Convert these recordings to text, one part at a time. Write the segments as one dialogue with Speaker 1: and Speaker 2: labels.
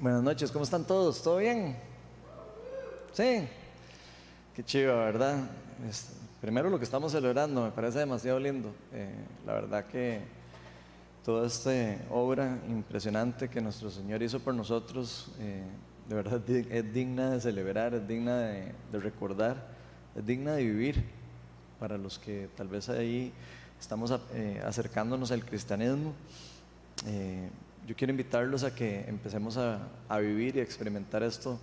Speaker 1: Buenas noches, ¿cómo están todos? ¿Todo bien? Sí. Qué chido, ¿verdad? primero lo que estamos celebrando me parece demasiado lindo. Eh, la verdad que toda esta obra impresionante que nuestro Señor hizo por nosotros, eh, de verdad es digna de celebrar, es digna de, recordar, es digna de vivir para los que tal vez ahí estamos eh, acercándonos al cristianismo yo quiero invitarlos a que empecemos a, vivir y a experimentar esto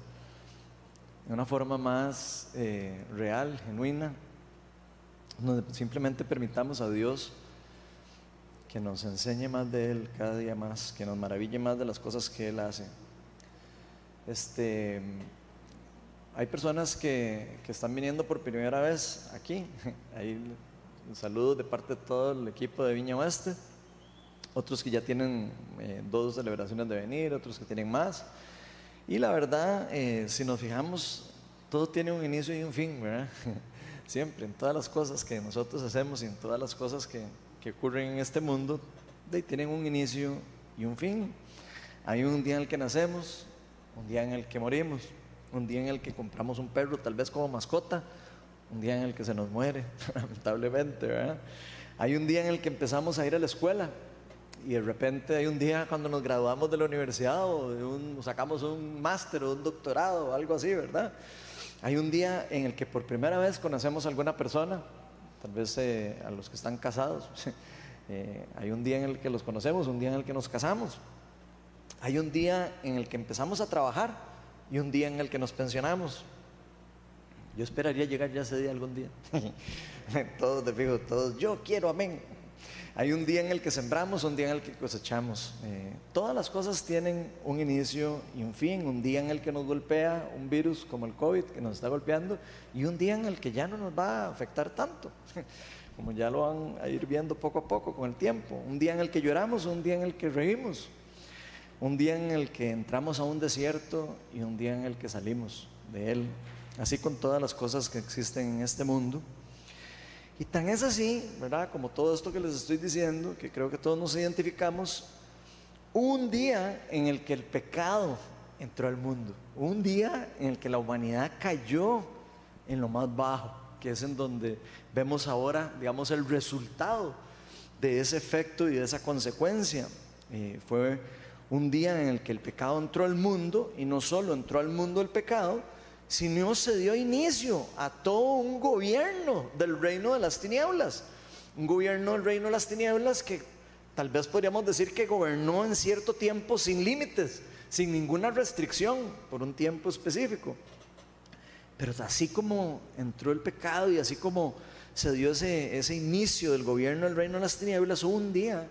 Speaker 1: de una forma más eh, real, genuina, donde simplemente permitamos a Dios que nos enseñe más de Él cada día más, que nos maraville más de las cosas que Él hace. Este, hay personas que, están viniendo por primera vez aquí. Hay un saludo de parte de todo el equipo de Viña Oeste otros que ya tienen eh, dos celebraciones de venir, otros que tienen más. Y la verdad, eh, si nos fijamos, todo tiene un inicio y un fin, ¿verdad? Siempre, en todas las cosas que nosotros hacemos y en todas las cosas que, que ocurren en este mundo, de, tienen un inicio y un fin. Hay un día en el que nacemos, un día en el que morimos, un día en el que compramos un perro, tal vez como mascota, un día en el que se nos muere, lamentablemente, ¿verdad? Hay un día en el que empezamos a ir a la escuela, y de repente hay un día cuando nos graduamos de la universidad o sacamos un máster o un doctorado o algo así, ¿verdad? Hay un día en el que por primera vez conocemos a alguna persona, tal vez eh, a los que están casados. Eh, hay un día en el que los conocemos, un día en el que nos casamos. Hay un día en el que empezamos a trabajar y un día en el que nos pensionamos. Yo esperaría llegar ya ese día algún día. todos te fijo, todos, yo quiero, amén. Hay un día en el que sembramos, un día en el que cosechamos. Eh, todas las cosas tienen un inicio y un fin. Un día en el que nos golpea un virus como el COVID que nos está golpeando y un día en el que ya no nos va a afectar tanto. Como ya lo van a ir viendo poco a poco con el tiempo. Un día en el que lloramos, un día en el que reímos. Un día en el que entramos a un desierto y un día en el que salimos de él. Así con todas las cosas que existen en este mundo. Y tan es así, ¿verdad? Como todo esto que les estoy diciendo, que creo que todos nos identificamos, un día en el que el pecado entró al mundo, un día en el que la humanidad cayó en lo más bajo, que es en donde vemos ahora, digamos, el resultado de ese efecto y de esa consecuencia. Eh, fue un día en el que el pecado entró al mundo y no solo entró al mundo el pecado, si no se dio inicio a todo un gobierno del reino de las tinieblas. Un gobierno del reino de las tinieblas que tal vez podríamos decir que gobernó en cierto tiempo sin límites, sin ninguna restricción, por un tiempo específico. Pero así como entró el pecado y así como se dio ese, ese inicio del gobierno del reino de las tinieblas, hubo un día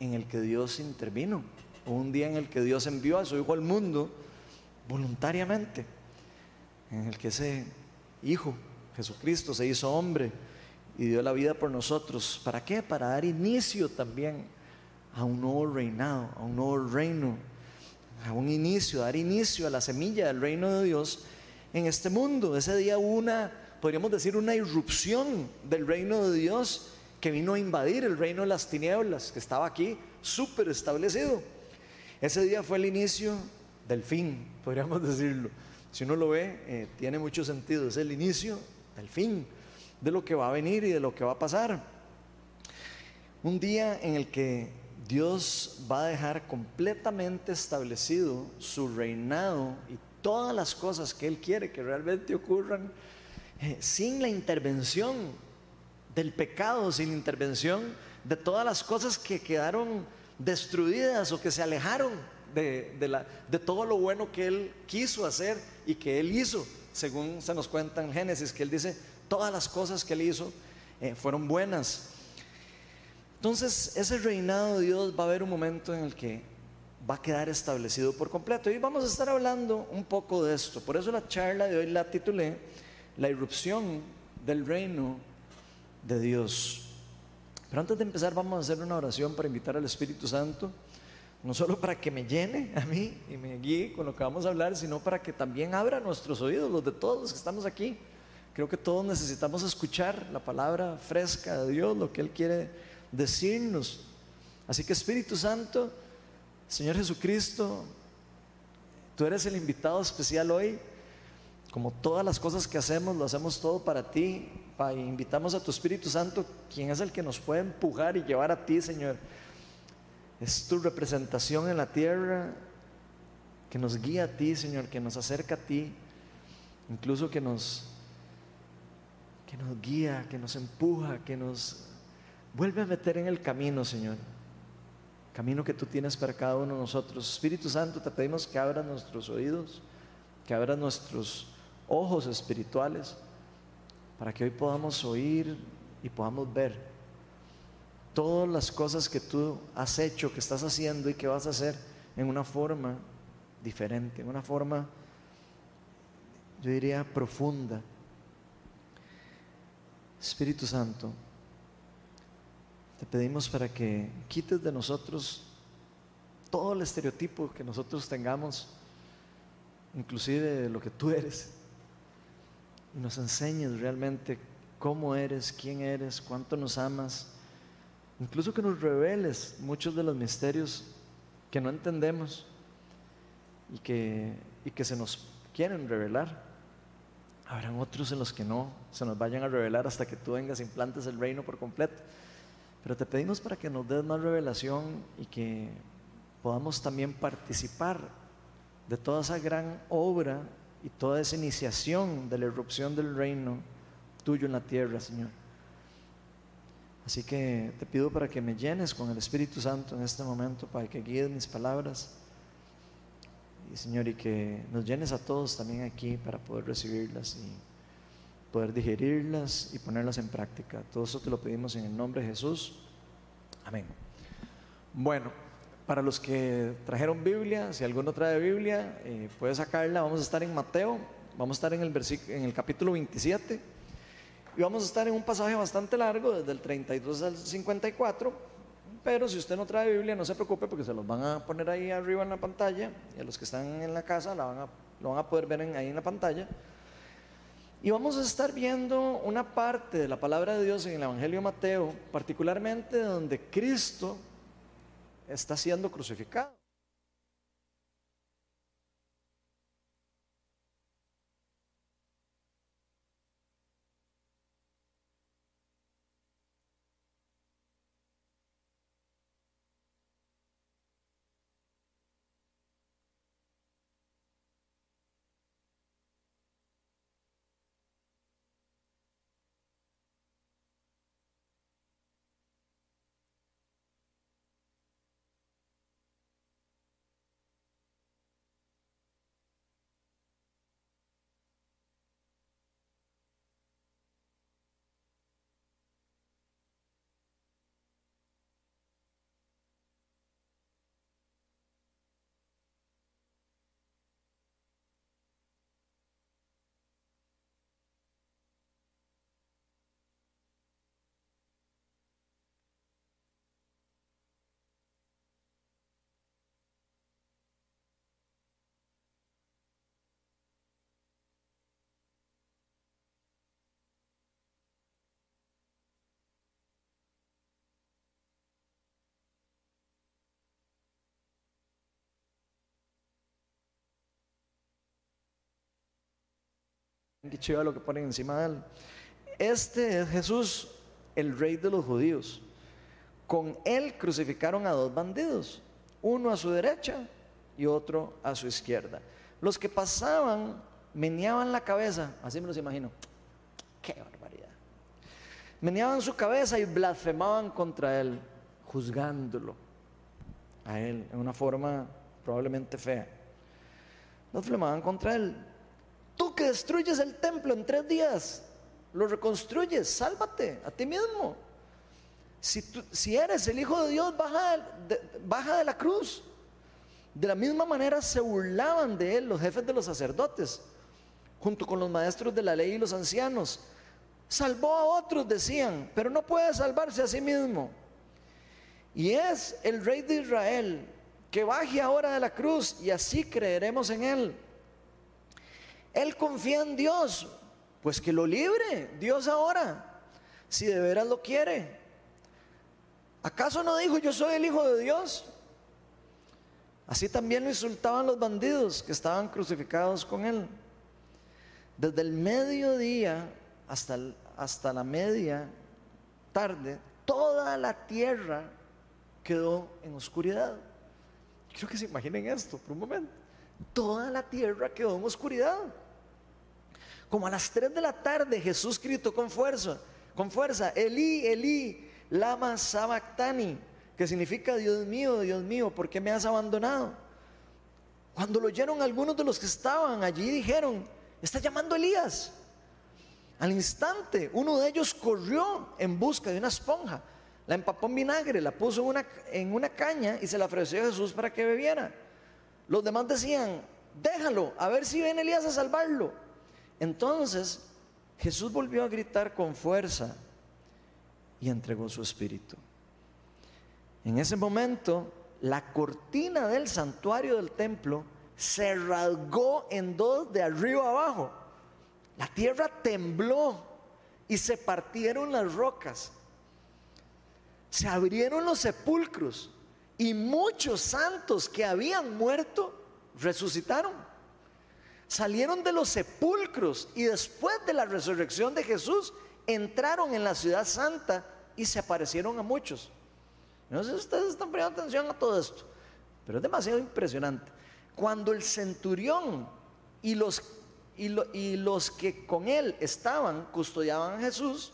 Speaker 1: en el que Dios intervino, hubo un día en el que Dios envió a su Hijo al mundo voluntariamente en el que ese Hijo, Jesucristo, se hizo hombre y dio la vida por nosotros. ¿Para qué? Para dar inicio también a un nuevo reinado, a un nuevo reino, a un inicio, dar inicio a la semilla del reino de Dios en este mundo. Ese día una, podríamos decir, una irrupción del reino de Dios que vino a invadir el reino de las tinieblas, que estaba aquí súper establecido. Ese día fue el inicio del fin, podríamos decirlo. Si uno lo ve, eh, tiene mucho sentido. Es el inicio del fin de lo que va a venir y de lo que va a pasar. Un día en el que Dios va a dejar completamente establecido su reinado y todas las cosas que Él quiere que realmente ocurran eh, sin la intervención del pecado, sin intervención de todas las cosas que quedaron destruidas o que se alejaron de, la, de todo lo bueno que Él quiso hacer y que Él hizo, según se nos cuenta en Génesis, que Él dice, todas las cosas que Él hizo eh, fueron buenas. Entonces, ese reinado de Dios va a haber un momento en el que va a quedar establecido por completo. Y vamos a estar hablando un poco de esto. Por eso la charla de hoy la titulé La irrupción del reino de Dios. Pero antes de empezar vamos a hacer una oración para invitar al Espíritu Santo no solo para que me llene a mí y me guíe con lo que vamos a hablar, sino para que también abra nuestros oídos, los de todos los que estamos aquí. Creo que todos necesitamos escuchar la palabra fresca de Dios, lo que Él quiere decirnos. Así que Espíritu Santo, Señor Jesucristo, Tú eres el invitado especial hoy. Como todas las cosas que hacemos, lo hacemos todo para ti. invitamos a tu Espíritu Santo, quien es el que nos puede empujar y llevar a ti, Señor. Es tu representación en la tierra que nos guía a ti, Señor, que nos acerca a ti, incluso que nos que nos guía, que nos empuja, que nos vuelve a meter en el camino, Señor. Camino que tú tienes para cada uno de nosotros. Espíritu Santo, te pedimos que abras nuestros oídos, que abras nuestros ojos espirituales, para que hoy podamos oír y podamos ver todas las cosas que tú has hecho, que estás haciendo y que vas a hacer en una forma diferente, en una forma, yo diría, profunda. Espíritu Santo, te pedimos para que quites de nosotros todo el estereotipo que nosotros tengamos, inclusive de lo que tú eres, y nos enseñes realmente cómo eres, quién eres, cuánto nos amas, incluso que nos reveles muchos de los misterios que no entendemos y que, y que se nos quieren revelar. Habrán otros en los que no se nos vayan a revelar hasta que tú vengas e implantes el reino por completo. Pero te pedimos para que nos des más revelación y que podamos también participar de toda esa gran obra y toda esa iniciación de la erupción del reino tuyo en la tierra, Señor. Así que te pido para que me llenes con el Espíritu Santo en este momento, para que guíes mis palabras y Señor, y que nos llenes a todos también aquí para poder recibirlas y poder digerirlas y ponerlas en práctica. Todo eso te lo pedimos en el nombre de Jesús. Amén. Bueno, para los que trajeron Biblia, si alguno trae Biblia, eh, puede sacarla. Vamos a estar en Mateo, vamos a estar en el, en el capítulo 27 y vamos a estar en un pasaje bastante largo, desde el 32 al 54 pero si usted no trae Biblia, no se preocupe porque se los van a poner ahí arriba en la pantalla y a los que están en la casa la van a, lo van a poder ver ahí en la pantalla. Y vamos a estar viendo una parte de la palabra de Dios en el Evangelio de Mateo, particularmente donde Cristo está siendo crucificado. Qué lo que ponen encima de él. Este es Jesús, el rey de los judíos. Con él crucificaron a dos bandidos, uno a su derecha y otro a su izquierda. Los que pasaban meneaban la cabeza, así me los imagino. Qué barbaridad. Meneaban su cabeza y blasfemaban contra él, juzgándolo a él en una forma probablemente fea. Blasfemaban contra él. Tú que destruyes el templo en tres días, lo reconstruyes, sálvate a ti mismo. Si, si eres el Hijo de Dios, baja de, baja de la cruz. De la misma manera se burlaban de él los jefes de los sacerdotes, junto con los maestros de la ley y los ancianos. Salvó a otros, decían, pero no puede salvarse a sí mismo. Y es el rey de Israel que baje ahora de la cruz y así creeremos en él. Él confía en Dios, pues que lo libre Dios ahora, si de veras lo quiere. ¿Acaso no dijo yo soy el Hijo de Dios? Así también lo insultaban los bandidos que estaban crucificados con él. Desde el mediodía hasta, hasta la media tarde, toda la tierra quedó en oscuridad. Quiero que se imaginen esto por un momento. Toda la tierra quedó en oscuridad. Como a las 3 de la tarde Jesús gritó con fuerza, con fuerza, Elí, Elí, lama sabactani, que significa Dios mío, Dios mío, ¿por qué me has abandonado? Cuando lo oyeron algunos de los que estaban allí dijeron, está llamando Elías. Al instante, uno de ellos corrió en busca de una esponja, la empapó en vinagre, la puso en una, en una caña y se la ofreció a Jesús para que bebiera. Los demás decían, déjalo, a ver si viene Elías a salvarlo. Entonces Jesús volvió a gritar con fuerza y entregó su espíritu. En ese momento, la cortina del santuario del templo se rasgó en dos de arriba abajo. La tierra tembló y se partieron las rocas. Se abrieron los sepulcros y muchos santos que habían muerto resucitaron. Salieron de los sepulcros y después de la resurrección de Jesús entraron en la ciudad santa y se aparecieron a muchos. No sé si ustedes están prestando atención a todo esto, pero es demasiado impresionante. Cuando el centurión y los y, los que con él estaban, custodiaban a Jesús,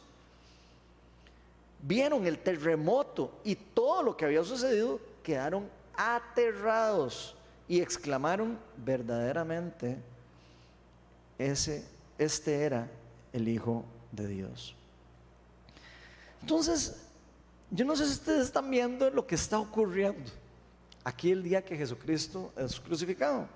Speaker 1: vieron el terremoto y todo lo que había sucedido, quedaron aterrados y exclamaron verdaderamente, ese, este era el Hijo de Dios. Entonces, yo no sé si ustedes están viendo lo que está ocurriendo aquí el día que Jesucristo es crucificado.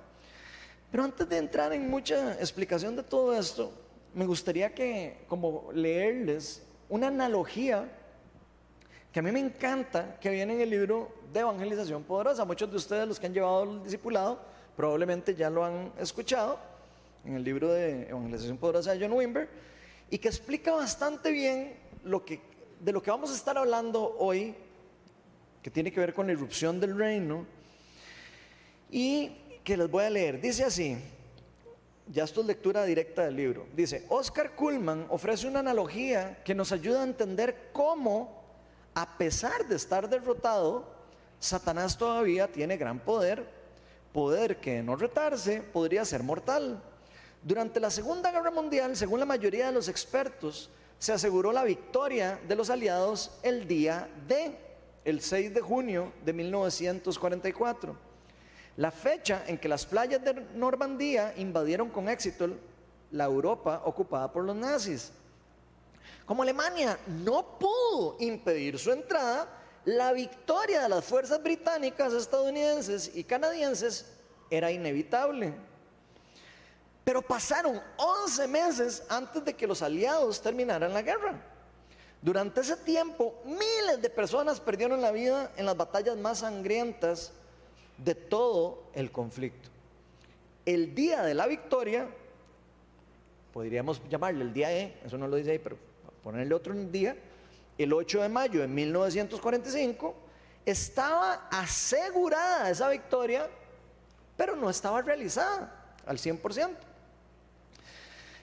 Speaker 1: Pero antes de entrar en mucha explicación de todo esto, me gustaría que, como leerles una analogía que a mí me encanta, que viene en el libro de Evangelización Poderosa. Muchos de ustedes, los que han llevado el discipulado, probablemente ya lo han escuchado en el libro de Evangelización Poderosa de John Wimber, y que explica bastante bien lo que, de lo que vamos a estar hablando hoy, que tiene que ver con la irrupción del reino, y que les voy a leer. Dice así, ya esto es lectura directa del libro. Dice, Oscar Kuhlman ofrece una analogía que nos ayuda a entender cómo, a pesar de estar derrotado, Satanás todavía tiene gran poder, poder que no retarse podría ser mortal. Durante la Segunda Guerra Mundial, según la mayoría de los expertos, se aseguró la victoria de los aliados el día de, el 6 de junio de 1944 la fecha en que las playas de Normandía invadieron con éxito la Europa ocupada por los nazis. Como Alemania no pudo impedir su entrada, la victoria de las fuerzas británicas, estadounidenses y canadienses era inevitable. Pero pasaron 11 meses antes de que los aliados terminaran la guerra. Durante ese tiempo, miles de personas perdieron la vida en las batallas más sangrientas de todo el conflicto. El día de la victoria, podríamos llamarle el día E, eso no lo dice ahí, pero ponerle otro día, el 8 de mayo de 1945, estaba asegurada esa victoria, pero no estaba realizada al 100%.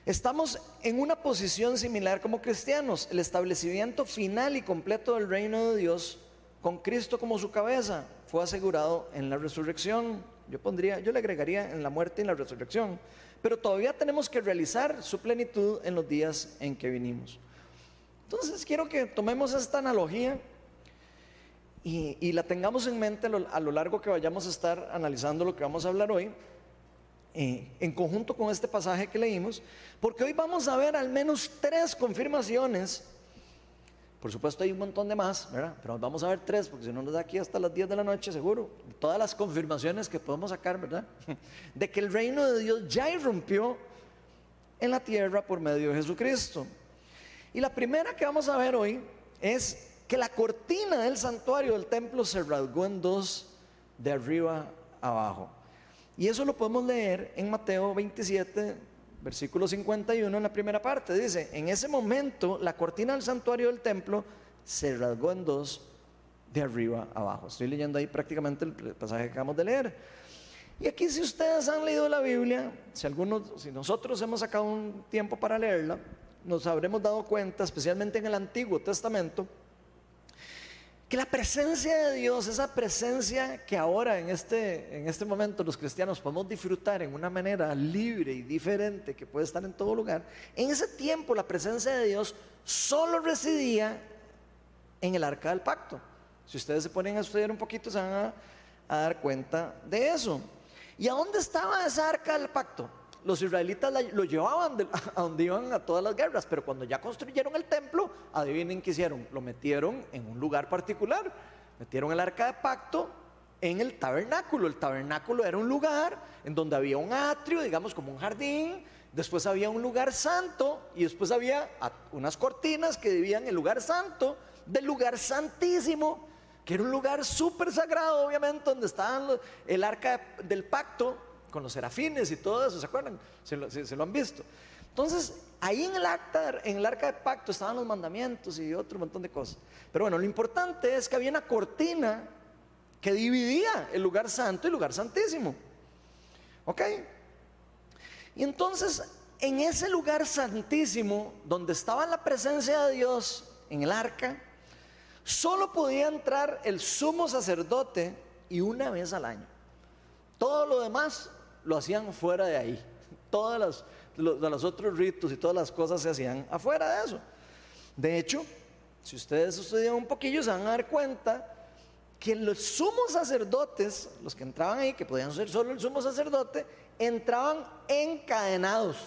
Speaker 1: Estamos en una posición similar como cristianos. El establecimiento final y completo del reino de Dios, con Cristo como su cabeza, fue asegurado en la resurrección. Yo pondría, yo le agregaría en la muerte y en la resurrección. Pero todavía tenemos que realizar su plenitud en los días en que vinimos. Entonces quiero que tomemos esta analogía y, la tengamos en mente a lo, largo que vayamos a estar analizando lo que vamos a hablar hoy, eh, en conjunto con este pasaje que leímos, porque hoy vamos a ver al menos tres confirmaciones por supuesto hay un montón de más, ¿verdad? Pero vamos a ver tres, porque si no nos da aquí hasta las 10 de la noche, seguro. Todas las confirmaciones que podemos sacar, ¿verdad? De que el reino de Dios ya irrumpió en la tierra por medio de Jesucristo. Y la primera que vamos a ver hoy es que la cortina del santuario del templo se rasgó en dos de arriba abajo. Y eso lo podemos leer en Mateo 27, versículo 51 en la primera parte, dice, en ese momento la cortina del santuario del templo se rasgó en dos de arriba abajo. Estoy leyendo ahí prácticamente el pasaje que acabamos de leer. Y aquí si ustedes han leído la Biblia, si algunos, si nosotros hemos sacado un tiempo para leerla, nos habremos dado cuenta, especialmente en el Antiguo Testamento, que la presencia de Dios, esa presencia que ahora en este, en este momento los cristianos podemos disfrutar en una manera libre y diferente, que puede estar en todo lugar, en ese tiempo la presencia de Dios solo residía en el arca del pacto. Si ustedes se ponen a estudiar un poquito, se van a, a dar cuenta de eso. ¿Y a dónde estaba esa arca del pacto? Los israelitas lo llevaban a donde iban a todas las guerras, pero cuando ya construyeron el templo, adivinen qué hicieron, lo metieron en un lugar particular, metieron el arca de pacto en el tabernáculo. El tabernáculo era un lugar en donde había un atrio, digamos como un jardín, después había un lugar santo y después había unas cortinas que dividían el lugar santo del lugar santísimo, que era un lugar súper sagrado, obviamente, donde estaban el arca del pacto con los serafines y todo eso, ¿se acuerdan? Se lo, han visto. Entonces, ahí en el, acta, en el arca de pacto estaban los mandamientos y otro montón de cosas. Pero bueno, lo importante es que había una cortina que dividía el lugar santo y el lugar santísimo. ¿Ok? Y entonces, en ese lugar santísimo, donde estaba la presencia de Dios en el arca, solo podía entrar el sumo sacerdote y una vez al año. Todo lo demás lo hacían fuera de ahí. Todas las, los, otros ritos y todas las cosas se hacían afuera de eso. De hecho, si ustedes estudian un poquillo, se van a dar cuenta que los sumos sacerdotes, los que entraban ahí, que podían ser solo el sumo sacerdote, entraban encadenados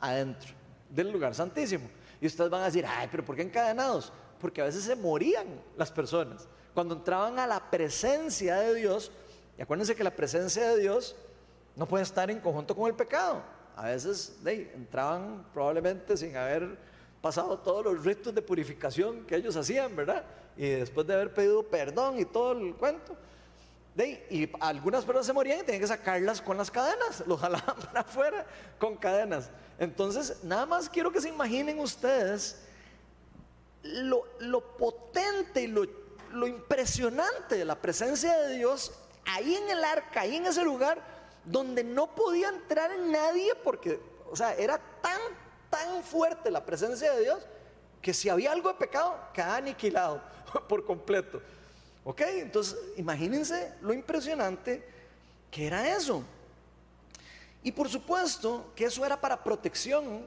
Speaker 1: adentro del lugar santísimo. Y ustedes van a decir, ay, pero ¿por qué encadenados? Porque a veces se morían las personas. Cuando entraban a la presencia de Dios, y acuérdense que la presencia de Dios no puede estar en conjunto con el pecado. A veces entraban probablemente sin haber pasado todos los ritos de purificación que ellos hacían, ¿verdad? Y después de haber pedido perdón y todo el cuento. y algunas personas se morían y tenían que sacarlas con las cadenas, los jalaban para afuera con cadenas. Entonces, nada más quiero que se imaginen ustedes lo, potente y lo, lo impresionante de la presencia de Dios ahí en el arca, ahí en ese lugar, donde no podía entrar nadie porque, o sea, era tan, tan fuerte la presencia de Dios que si había algo de pecado, quedaba aniquilado por completo. ¿Ok? Entonces, imagínense lo impresionante que era eso. Y por supuesto que eso era para protección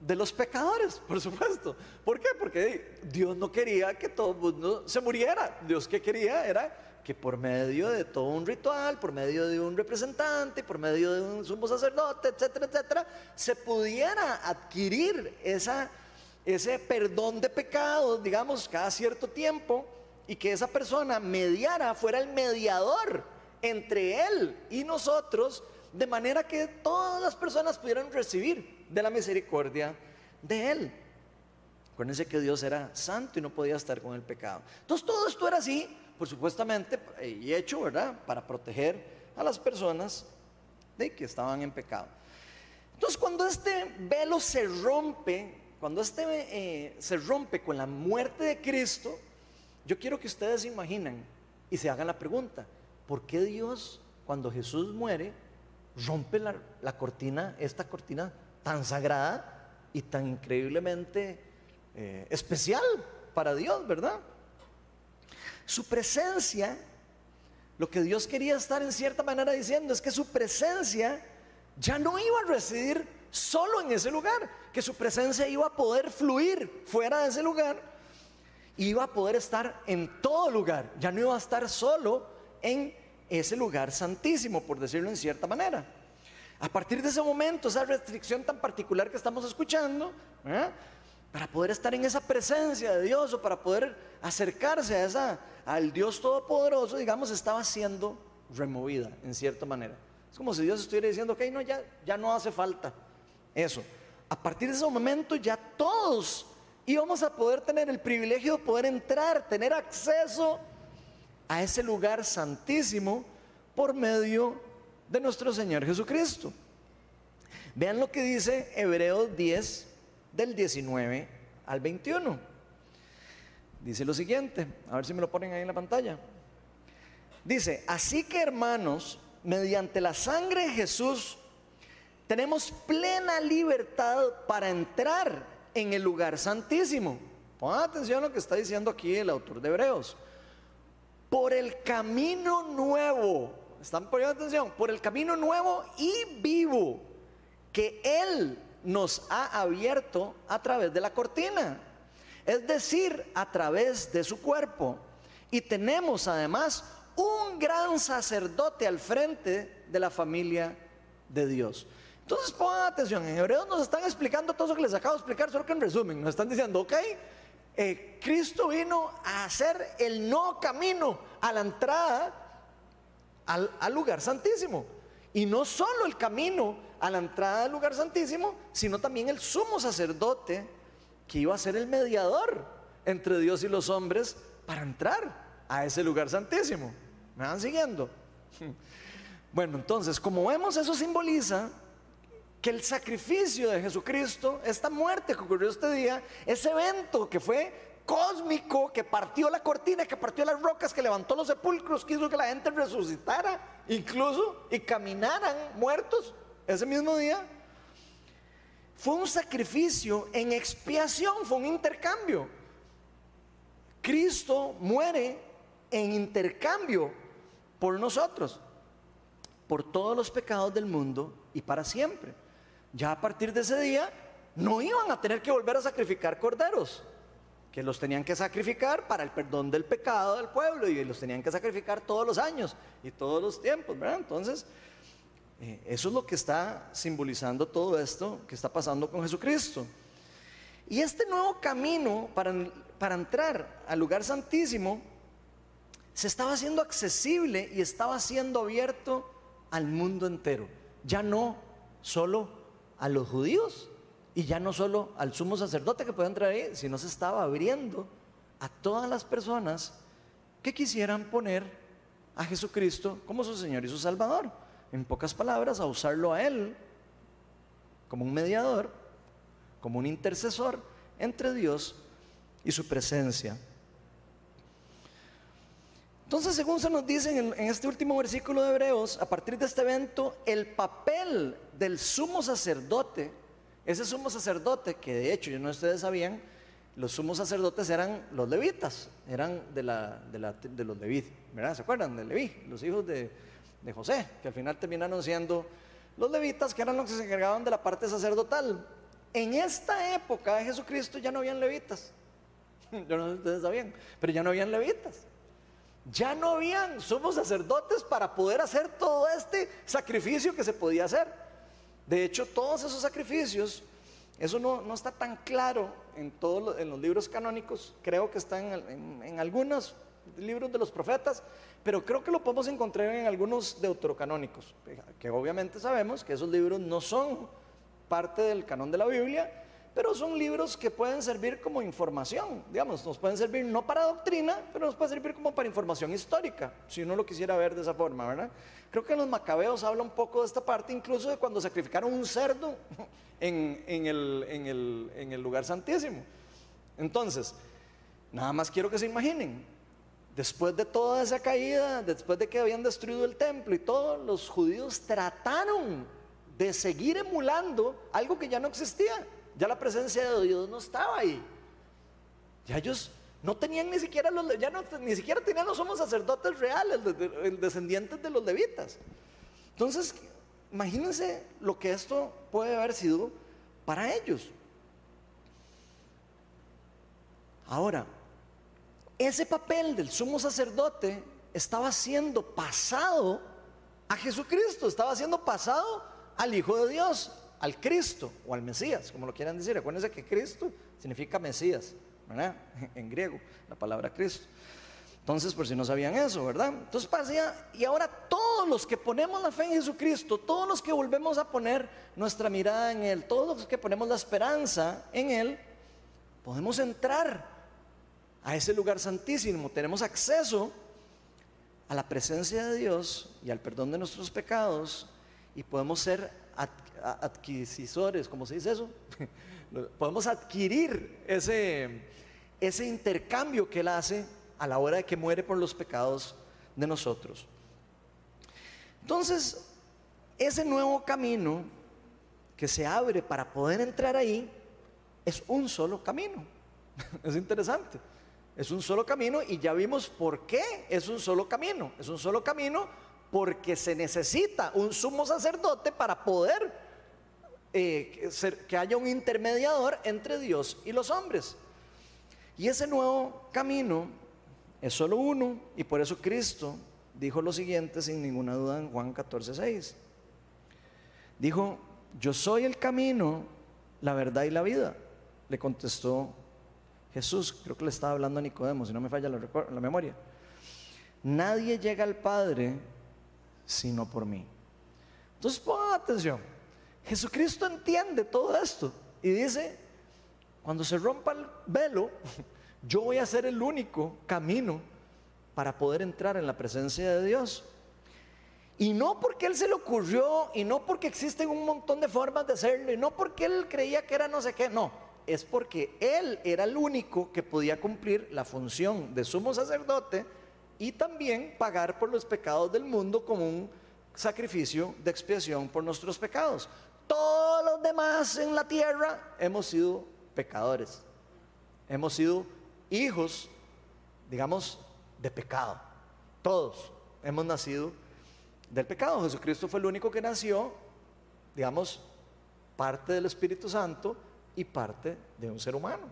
Speaker 1: de los pecadores, por supuesto. ¿Por qué? Porque Dios no quería que todo el mundo se muriera. Dios que quería era que por medio de todo un ritual, por medio de un representante, por medio de un sumo sacerdote, etcétera, etcétera, se pudiera adquirir ese perdón de pecados, digamos, cada cierto tiempo, y que esa persona mediara, fuera el mediador entre él y nosotros, de manera que todas las personas pudieran recibir de la misericordia de él. Acuérdense que Dios era santo y no podía estar con el pecado. Entonces todo esto era así por supuestamente, y hecho, ¿verdad?, para proteger a las personas de que estaban en pecado. Entonces, cuando este velo se rompe, cuando este eh, se rompe con la muerte de Cristo, yo quiero que ustedes se imaginen y se hagan la pregunta, ¿por qué Dios, cuando Jesús muere, rompe la, cortina, esta cortina tan sagrada y tan increíblemente eh, especial para Dios, ¿verdad? Su presencia, lo que Dios quería estar en cierta manera diciendo es que su presencia ya no iba a residir solo en ese lugar, que su presencia iba a poder fluir fuera de ese lugar, iba a poder estar en todo lugar, ya no iba a estar solo en ese lugar santísimo, por decirlo en cierta manera. A partir de ese momento, esa restricción tan particular que estamos escuchando, para poder estar en esa presencia de Dios o para poder acercarse a esa, al Dios Todopoderoso, digamos, estaba siendo removida en cierta manera. Es como si Dios estuviera diciendo, ok, no, ya, ya no hace falta eso. A partir de ese momento ya todos íbamos a poder tener el privilegio de poder entrar, tener acceso a ese lugar santísimo por medio de nuestro Señor Jesucristo. Vean lo que dice Hebreos 10 del 19 al 21. dice lo siguiente, a ver si me lo ponen ahí en la pantalla. Dice, así que hermanos, mediante la sangre de Jesús, tenemos plena libertad para entrar en el lugar santísimo. Pongan atención a lo que está diciendo aquí el autor de Hebreos. Por el camino nuevo, ¿están poniendo atención? Por el camino nuevo y vivo que Él nos ha abierto a través de la cortina, es decir, a través de su cuerpo. Y tenemos además un gran sacerdote al frente de la familia de Dios. Entonces pongan atención, en Hebreos nos están explicando todo eso que les acabo de explicar, solo que en resumen, nos están diciendo, ok, eh, Cristo vino a hacer el no camino a la entrada al, al lugar santísimo. Y no solo el camino a la entrada al lugar santísimo, sino también el sumo sacerdote que iba a ser el mediador entre Dios y los hombres para entrar a ese lugar santísimo. ¿Me van siguiendo? Bueno, entonces, como vemos, eso simboliza que el sacrificio de Jesucristo, esta muerte que ocurrió este día, ese evento que fue cósmico, que partió la cortina, que partió las rocas, que levantó los sepulcros, que hizo que la gente resucitara, incluso, y caminaran muertos ese mismo día, fue un sacrificio en expiación, fue un intercambio. Cristo muere en intercambio por nosotros, por todos los pecados del mundo y para siempre. Ya a partir de ese día no iban a tener que volver a sacrificar corderos, que los tenían que sacrificar para el perdón del pecado del pueblo y los tenían que sacrificar todos los años y todos los tiempos, ¿verdad? Entonces, eh, eso es lo que está simbolizando todo esto que está pasando con Jesucristo. Y este nuevo camino para, para entrar al lugar santísimo se estaba haciendo accesible y estaba siendo abierto al mundo entero. Ya no solo a los judíos y ya no solo al sumo sacerdote que puede entrar ahí, sino se estaba abriendo a todas las personas que quisieran poner a Jesucristo como su Señor y su Salvador. En pocas palabras, a usarlo a Él como un mediador, como un intercesor entre Dios y su presencia. Entonces, según se nos dice en, este último versículo de Hebreos, a partir de este evento, el papel del sumo sacerdote, ese sumo sacerdote, que de hecho, yo no ustedes sabían, los sumos sacerdotes eran los levitas, eran de, la, de, los Leví, ¿verdad? ¿Se acuerdan? De Leví, los hijos de, de José, que al final terminaron siendo los levitas, que eran los que se encargaban de la parte sacerdotal. En esta época de Jesucristo ya no habían levitas. Yo no sé si ustedes sabían, pero ya no habían levitas. Ya no habían somos sacerdotes para poder hacer todo este sacrificio que se podía hacer. De hecho, todos esos sacrificios, eso no, no está tan claro en, todos en los libros canónicos, creo que están en, en, algunos libros de los profetas, pero creo que lo podemos encontrar en algunos deuterocanónicos, que obviamente sabemos que esos libros no son parte del canon de la Biblia, pero son libros que pueden servir como información, digamos, nos pueden servir no para doctrina, pero nos pueden servir como para información histórica, si uno lo quisiera ver de esa forma, ¿verdad? Creo que en los macabeos habla un poco de esta parte, incluso de cuando sacrificaron un cerdo en, el, en el lugar santísimo. Entonces, nada más quiero que se imaginen, después de toda esa caída, después de que habían destruido el templo y todo, los judíos trataron de seguir emulando algo que ya no existía. Ya la presencia de Dios no estaba ahí. Ya ellos no tenían ni siquiera los, ya ni siquiera tenían los somos sacerdotes reales, descendientes de los levitas. Entonces, imagínense lo que esto puede haber sido para ellos. Ahora, ese papel del sumo sacerdote estaba siendo pasado a Jesucristo, estaba siendo pasado al Hijo de Dios al Cristo o al Mesías, como lo quieran decir. Acuérdense que Cristo significa Mesías, ¿verdad? En griego, la palabra Cristo. Entonces, por si no sabían eso, ¿verdad? Entonces pasía, y ahora todos los que ponemos la fe en Jesucristo, todos los que volvemos a poner nuestra mirada en Él, todos los que ponemos la esperanza en Él, podemos entrar a ese lugar santísimo, tenemos acceso a la presencia de Dios y al perdón de nuestros pecados y podemos ser adquisitores, ¿cómo se dice eso? Podemos adquirir ese, ese intercambio que Él hace a la hora de que muere por los pecados de nosotros. Entonces, ese nuevo camino que se abre para poder entrar ahí es un solo camino. es interesante. Es un solo camino y ya vimos por qué es un solo camino. Es un solo camino porque se necesita un sumo sacerdote para poder eh, que haya un intermediador entre Dios y los hombres. Y ese nuevo camino es solo uno y por eso Cristo dijo lo siguiente sin ninguna duda en Juan 14, 6. Dijo, yo soy el camino, la verdad y la vida. Le contestó Jesús, creo que le estaba hablando a Nicodemo, si no me falla la, la memoria. Nadie llega al Padre sino por mí. Entonces pongan atención. Jesucristo entiende todo esto y dice, cuando se rompa el velo, yo voy a ser el único camino para poder entrar en la presencia de Dios. Y no porque él se le ocurrió, y no porque existen un montón de formas de hacerlo, y no porque él creía que era no sé qué, no, es porque él era el único que podía cumplir la función de sumo sacerdote y también pagar por los pecados del mundo como un sacrificio de expiación por nuestros pecados. Todos los demás en la tierra hemos sido pecadores, hemos sido hijos, digamos, de pecado. Todos hemos nacido del pecado. Jesucristo fue el único que nació, digamos, parte del Espíritu Santo y parte de un ser humano.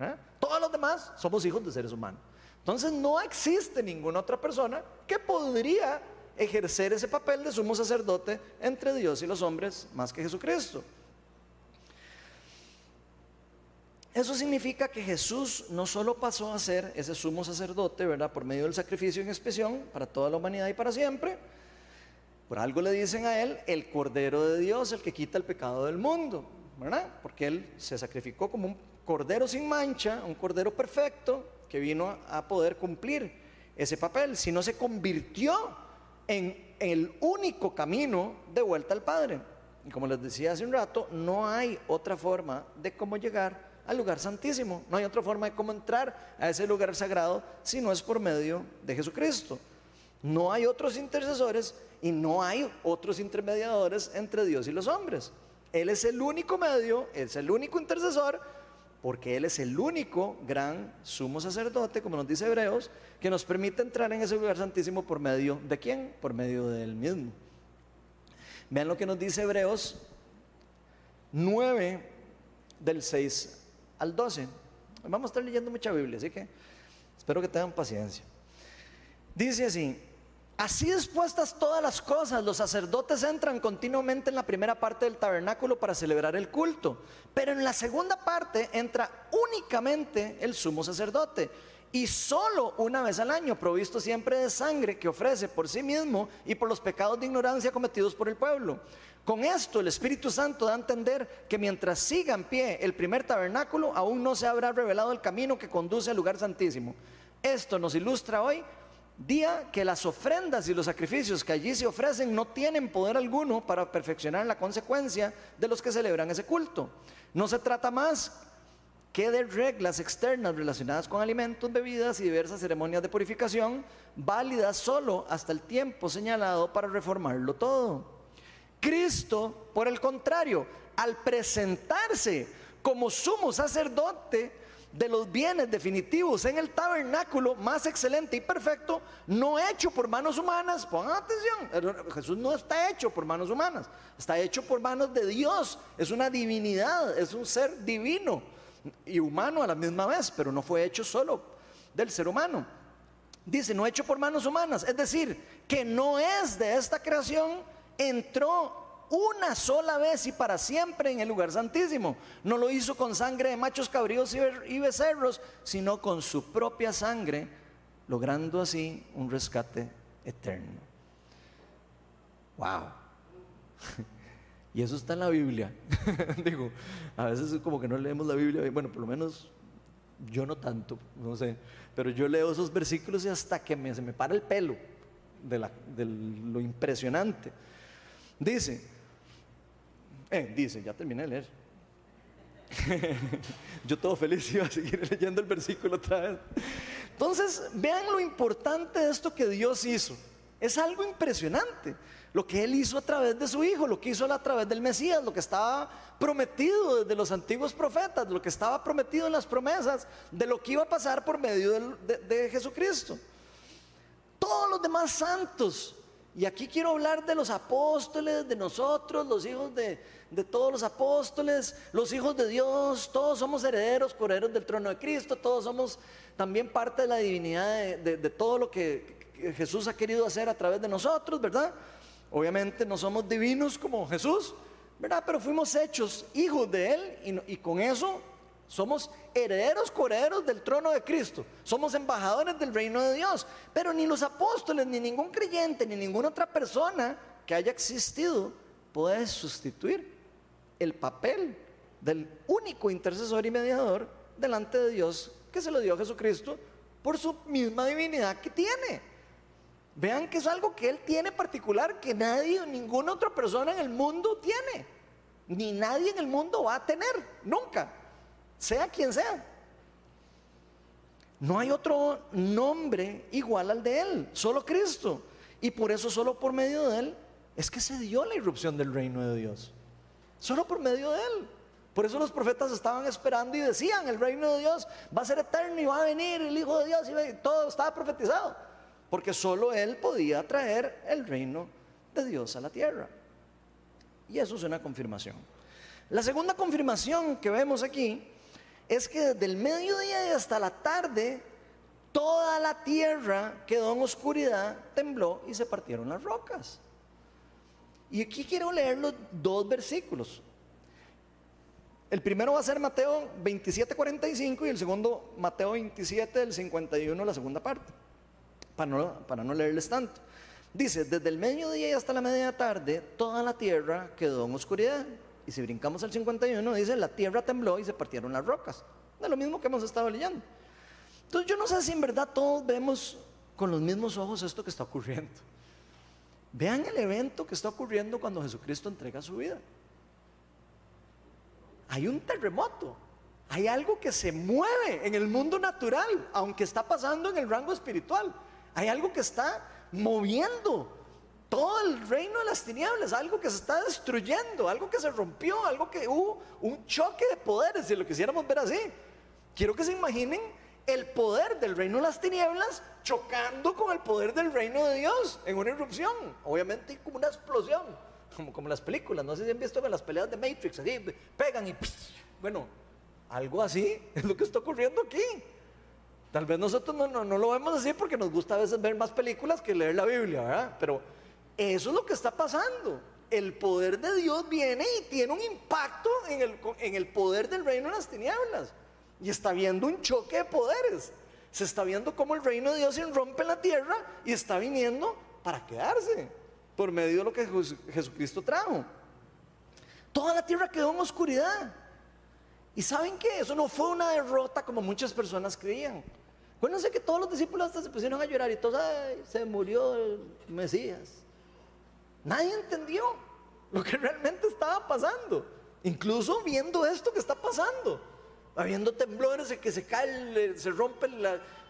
Speaker 1: ¿eh? Todos los demás somos hijos de seres humanos. Entonces no existe ninguna otra persona que podría ejercer ese papel de sumo sacerdote entre Dios y los hombres más que Jesucristo. Eso significa que Jesús no solo pasó a ser ese sumo sacerdote, ¿verdad? Por medio del sacrificio en expiación para toda la humanidad y para siempre, por algo le dicen a él el Cordero de Dios, el que quita el pecado del mundo, ¿verdad? Porque él se sacrificó como un cordero sin mancha, un cordero perfecto, que vino a poder cumplir ese papel, sino se convirtió en el único camino de vuelta al Padre. Y como les decía hace un rato, no hay otra forma de cómo llegar al lugar santísimo, no hay otra forma de cómo entrar a ese lugar sagrado si no es por medio de Jesucristo. No hay otros intercesores y no hay otros intermediadores entre Dios y los hombres. Él es el único medio, es el único intercesor, porque Él es el único gran sumo sacerdote, como nos dice Hebreos, que nos permite entrar en ese lugar santísimo por medio de quién? Por medio de Él mismo. Vean lo que nos dice Hebreos 9 del 6 al 12. Vamos a estar leyendo mucha Biblia, así que espero que tengan paciencia. Dice así, Así dispuestas todas las cosas, los sacerdotes entran continuamente en la primera parte del tabernáculo para celebrar el culto, pero en la segunda parte entra únicamente el sumo sacerdote y solo una vez al año, provisto siempre de sangre que ofrece por sí mismo y por los pecados de ignorancia cometidos por el pueblo. Con esto el Espíritu Santo da a entender que mientras siga en pie el primer tabernáculo, aún no se habrá revelado el camino que conduce al lugar santísimo. Esto nos ilustra hoy día que las ofrendas y los sacrificios que allí se ofrecen no tienen poder alguno para perfeccionar la consecuencia de los que celebran ese culto. No se trata más que de reglas externas relacionadas con alimentos, bebidas y diversas ceremonias de purificación, válidas solo hasta el tiempo señalado para reformarlo todo. Cristo, por el contrario, al presentarse como sumo sacerdote, de los bienes definitivos en el tabernáculo más excelente y perfecto, no hecho por manos humanas. Pongan atención, Jesús no está hecho por manos humanas, está hecho por manos de Dios. Es una divinidad, es un ser divino y humano a la misma vez, pero no fue hecho solo del ser humano. Dice, no hecho por manos humanas, es decir, que no es de esta creación, entró una sola vez y para siempre en el lugar santísimo. No lo hizo con sangre de machos cabríos y becerros, sino con su propia sangre, logrando así un rescate eterno. Wow. Y eso está en la Biblia. Digo, a veces es como que no leemos la Biblia. Bueno, por lo menos yo no tanto, no sé. Pero yo leo esos versículos y hasta que me, se me para el pelo de lo impresionante. Dice, eh, dice, ya terminé de leer. Yo todo feliz iba a seguir leyendo el versículo otra vez. Entonces, vean lo importante de esto que Dios hizo. Es algo impresionante. Lo que Él hizo a través de su Hijo, lo que hizo a través del Mesías, lo que estaba prometido desde los antiguos profetas, lo que estaba prometido en las promesas, de lo que iba a pasar por medio de, de Jesucristo. Todos los demás santos y aquí quiero hablar de los apóstoles, de nosotros, los hijos de, todos los apóstoles, los hijos de Dios, todos somos herederos, correros del trono de Cristo, todos somos también parte de la divinidad de, todo lo que Jesús ha querido hacer a través de nosotros, ¿verdad? Obviamente no somos divinos como Jesús, ¿verdad? Pero fuimos hechos hijos de Él y, y con eso somos herederos, corederos del trono de Cristo. Somos embajadores del reino de Dios. Pero ni los apóstoles, ni ningún creyente, ni ninguna otra persona que haya existido puede sustituir el papel del único intercesor y mediador delante de Dios que se lo dio a Jesucristo por su misma divinidad que tiene. Vean que es algo que Él tiene particular que nadie, ninguna otra persona en el mundo tiene. Ni nadie en el mundo va a tener, nunca sea quien sea. No hay otro nombre igual al de Él, solo Cristo. Y por eso solo por medio de Él es que se dio la irrupción del reino de Dios. Solo por medio de Él. Por eso los profetas estaban esperando y decían, el reino de Dios va a ser eterno y va a venir el Hijo de Dios y todo estaba profetizado. Porque solo Él podía traer el reino de Dios a la tierra. Y eso es una confirmación. La segunda confirmación que vemos aquí es que desde el mediodía hasta la tarde, toda la tierra quedó en oscuridad, tembló y se partieron las rocas. Y aquí quiero leer los dos versículos. El primero va a ser Mateo 27, 45 y el segundo Mateo 27, del 51, la segunda parte, para no, para no leerles tanto. Dice, desde el mediodía hasta la media tarde, toda la tierra quedó en oscuridad. Y si brincamos al 51, dice, la tierra tembló y se partieron las rocas. De lo mismo que hemos estado leyendo. Entonces yo no sé si en verdad todos vemos con los mismos ojos esto que está ocurriendo. Vean el evento que está ocurriendo cuando Jesucristo entrega su vida. Hay un terremoto, hay algo que se mueve en el mundo natural, aunque está pasando en el rango espiritual. Hay algo que está moviendo todo el reino de las tinieblas, algo que se está destruyendo, algo que se rompió, algo que hubo un choque de poderes, si lo quisiéramos ver así. Quiero que se imaginen el poder del reino de las tinieblas chocando con el poder del reino de Dios en una erupción, obviamente como una explosión, como, como las películas, no sé si han visto en las peleas de Matrix, así pegan y bueno, algo así es lo que está ocurriendo aquí. Tal vez nosotros no, no, no, lo vemos así porque nos gusta a veces ver más películas que leer la Biblia, ¿verdad? Pero eso es lo que está pasando. El poder de Dios viene y tiene un impacto en el, en el poder del reino de las tinieblas. Y está viendo un choque de poderes. Se está viendo cómo el reino de Dios se rompe en la tierra y está viniendo para quedarse por medio de lo que Jesucristo trajo. Toda la tierra quedó en oscuridad. ¿Y saben qué? Eso no fue una derrota como muchas personas creían. Acuérdense que todos los discípulos hasta se pusieron a llorar y todos, se murió el Mesías. Nadie entendió lo que realmente estaba pasando. Incluso viendo esto que está pasando. Habiendo temblores, que se cae, se rompen,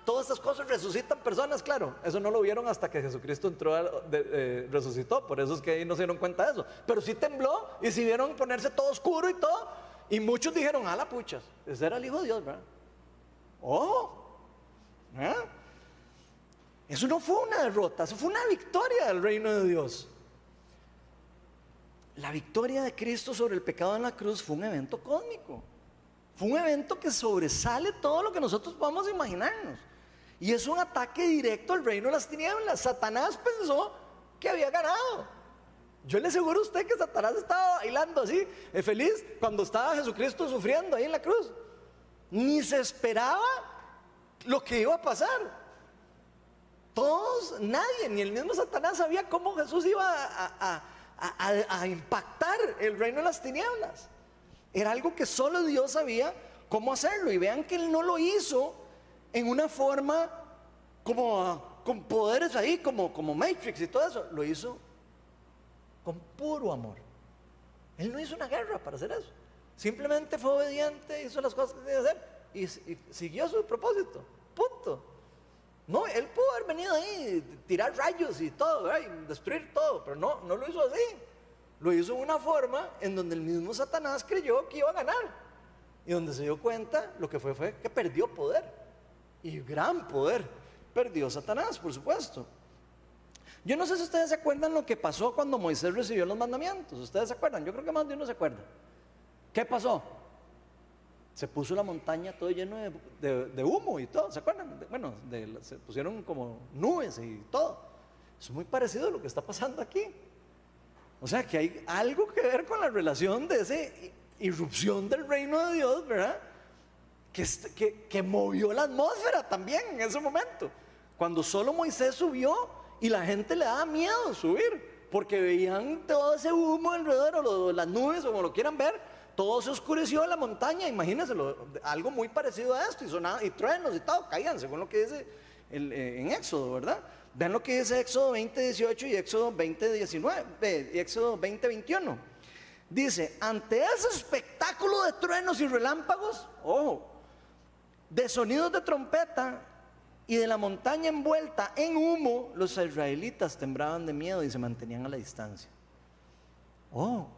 Speaker 1: todas estas cosas resucitan personas, claro. Eso no lo vieron hasta que Jesucristo entró, de, resucitó. Por eso es que ahí no se dieron cuenta de eso. Pero sí tembló y si vieron ponerse todo oscuro y todo. Y muchos dijeron, a la puchas, ese era el Hijo de Dios, ¿verdad? Oh, ¿eh? Eso no fue una derrota, eso fue una victoria del reino de Dios. La victoria de Cristo sobre el pecado en la cruz fue un evento cósmico. Fue un evento que sobresale todo lo que nosotros podamos imaginarnos. Y es un ataque directo al reino de las tinieblas. Satanás pensó que había ganado. Yo le aseguro a usted que Satanás estaba bailando así, eh, feliz, cuando estaba Jesucristo sufriendo ahí en la cruz. Ni se esperaba lo que iba a pasar. Todos, nadie, ni el mismo Satanás sabía cómo Jesús iba a a, impactar el reino de las tinieblas. Era algo que solo Dios sabía cómo hacerlo. Y vean que Él no lo hizo en una forma como con poderes ahí, como, como Matrix y todo eso. Lo hizo con puro amor. Él no hizo una guerra para hacer eso. Simplemente fue obediente, hizo las cosas que tenía que hacer y, siguió su propósito. Punto. No, él pudo haber venido ahí, tirar rayos y todo, y destruir todo, pero no, no lo hizo así. Lo hizo de una forma en donde el mismo Satanás creyó que iba a ganar. Y donde se dio cuenta, lo que fue fue que perdió poder. Y gran poder. Perdió Satanás, por supuesto. Yo no sé si ustedes se acuerdan lo que pasó cuando Moisés recibió los mandamientos. ¿Ustedes se acuerdan? Yo creo que más de uno se acuerda. ¿Qué pasó? Se puso la montaña todo lleno de, humo y todo, ¿se acuerdan? bueno, se pusieron como nubes y todo. Es muy parecido a lo que está pasando aquí. O sea que hay algo que ver con la relación de esa irrupción del reino de Dios, ¿verdad? Que, que, movió la atmósfera también en ese momento. Cuando solo Moisés subió y la gente le daba miedo subir, porque veían todo ese humo alrededor, o las nubes, como lo quieran ver, todo se oscureció en la montaña, imagínense, algo muy parecido a esto, y sonaba, y truenos y todo, caían, según lo que dice eh, en Éxodo, ¿verdad? Vean lo que dice Éxodo 20, 18 y Éxodo 20, 19, eh, Éxodo 20, 21. Dice, ante ese espectáculo de truenos y relámpagos, ojo, de sonidos de trompeta y de la montaña envuelta en humo, los israelitas temblaban de miedo y se mantenían a la distancia. Oh,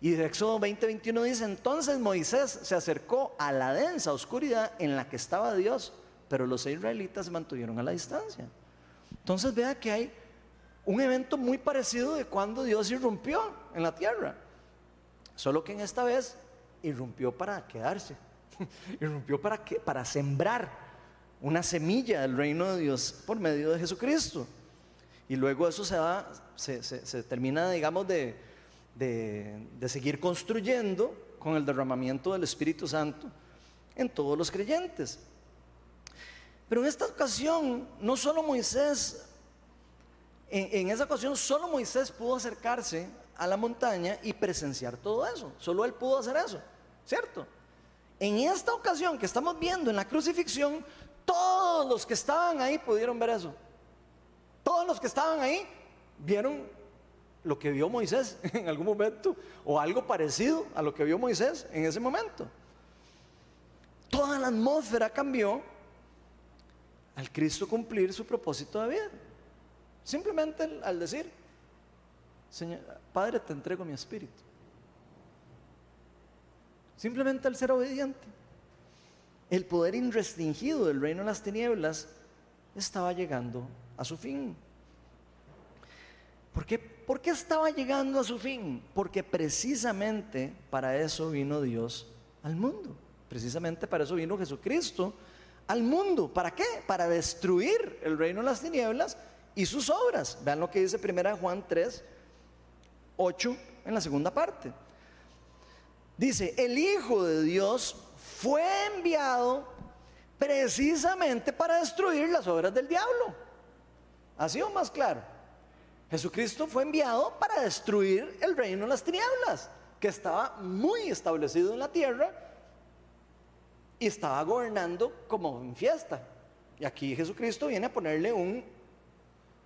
Speaker 1: y de Éxodo 20:21 dice, entonces Moisés se acercó a la densa oscuridad en la que estaba Dios, pero los israelitas se mantuvieron a la distancia. Entonces vea que hay un evento muy parecido de cuando Dios irrumpió en la tierra, solo que en esta vez irrumpió para quedarse, irrumpió para, para sembrar una semilla del reino de Dios por medio de Jesucristo. Y luego eso se, va, se termina, digamos, de, de, seguir construyendo con el derramamiento del Espíritu Santo en todos los creyentes. Pero en esta ocasión, no solo Moisés, en, esa ocasión solo Moisés pudo acercarse a la montaña y presenciar todo eso. Solo él pudo hacer eso, ¿cierto? En esta ocasión que estamos viendo en la crucifixión, todos los que estaban ahí pudieron ver eso. Todos los que estaban ahí vieron lo que vio Moisés en algún momento o algo parecido a lo que vio Moisés en ese momento. Toda la atmósfera cambió al Cristo cumplir su propósito de vida. Simplemente al decir, Señor, Padre, te entrego mi espíritu. Simplemente al ser obediente. El poder irrestringido del reino de las tinieblas estaba llegando a su fin. ¿Por qué, ¿Por qué estaba llegando a su fin? Porque precisamente para eso vino Dios al mundo. Precisamente para eso vino Jesucristo al mundo. ¿Para qué? Para destruir el reino de las tinieblas y sus obras. Vean lo que dice 1 Juan 3, 8 en la segunda parte. Dice, el Hijo de Dios fue enviado precisamente para destruir las obras del diablo. ¿Ha sido más claro? Jesucristo fue enviado para destruir el reino de las tinieblas, que estaba muy establecido en la tierra y estaba gobernando como en fiesta. Y aquí Jesucristo viene a ponerle un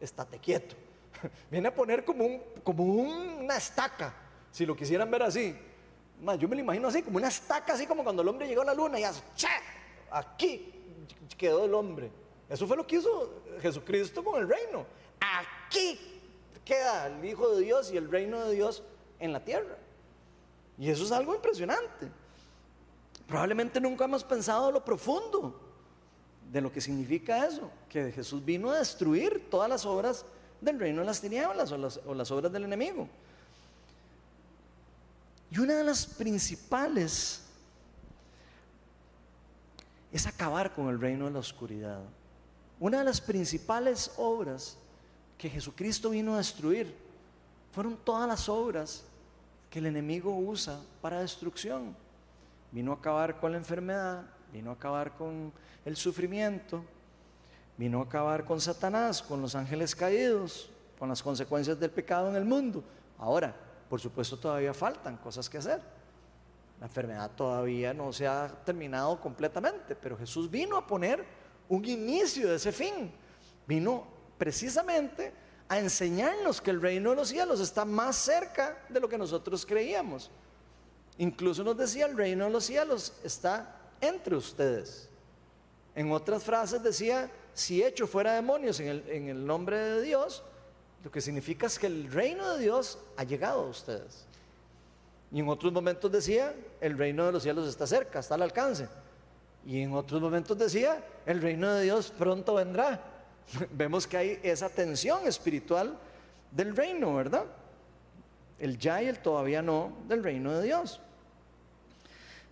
Speaker 1: estate quieto. Viene a poner como, un, como una estaca, si lo quisieran ver así. yo me lo imagino así, como una estaca, así como cuando el hombre llegó a la luna y hace, aquí quedó el hombre. Eso fue lo que hizo Jesucristo con el reino. Aquí queda el Hijo de Dios y el reino de Dios en la tierra. Y eso es algo impresionante. Probablemente nunca hemos pensado lo profundo de lo que significa eso, que Jesús vino a destruir todas las obras del reino de las tinieblas o las, o las obras del enemigo. Y una de las principales es acabar con el reino de la oscuridad. Una de las principales obras que Jesucristo vino a destruir fueron todas las obras que el enemigo usa para destrucción. Vino a acabar con la enfermedad, vino a acabar con el sufrimiento, vino a acabar con Satanás, con los ángeles caídos, con las consecuencias del pecado en el mundo. Ahora, por supuesto, todavía faltan cosas que hacer. La enfermedad todavía no se ha terminado completamente, pero Jesús vino a poner un inicio de ese fin. Vino precisamente a enseñarnos que el reino de los cielos está más cerca de lo que nosotros creíamos. Incluso nos decía, el reino de los cielos está entre ustedes. En otras frases decía, si hecho fuera demonios en el, en el nombre de Dios, lo que significa es que el reino de Dios ha llegado a ustedes. Y en otros momentos decía, el reino de los cielos está cerca, está al alcance. Y en otros momentos decía, el reino de Dios pronto vendrá. Vemos que hay esa tensión espiritual del reino, ¿verdad? El ya y el todavía no del reino de Dios.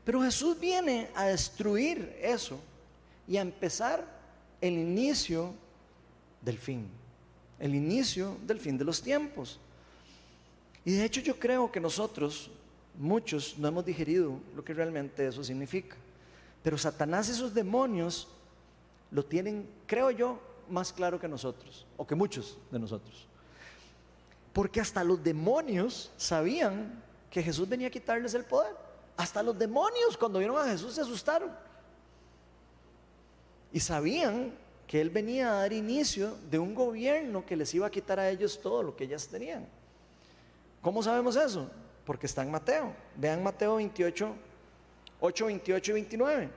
Speaker 1: Pero Jesús viene a destruir eso y a empezar el inicio del fin, el inicio del fin de los tiempos. Y de hecho yo creo que nosotros, muchos, no hemos digerido lo que realmente eso significa. Pero Satanás y sus demonios lo tienen, creo yo, más claro que nosotros, o que muchos de nosotros. Porque hasta los demonios sabían que Jesús venía a quitarles el poder. Hasta los demonios cuando vieron a Jesús se asustaron. Y sabían que Él venía a dar inicio de un gobierno que les iba a quitar a ellos todo lo que ellas tenían. ¿Cómo sabemos eso? Porque está en Mateo. Vean Mateo 28, 8, 28 y 29.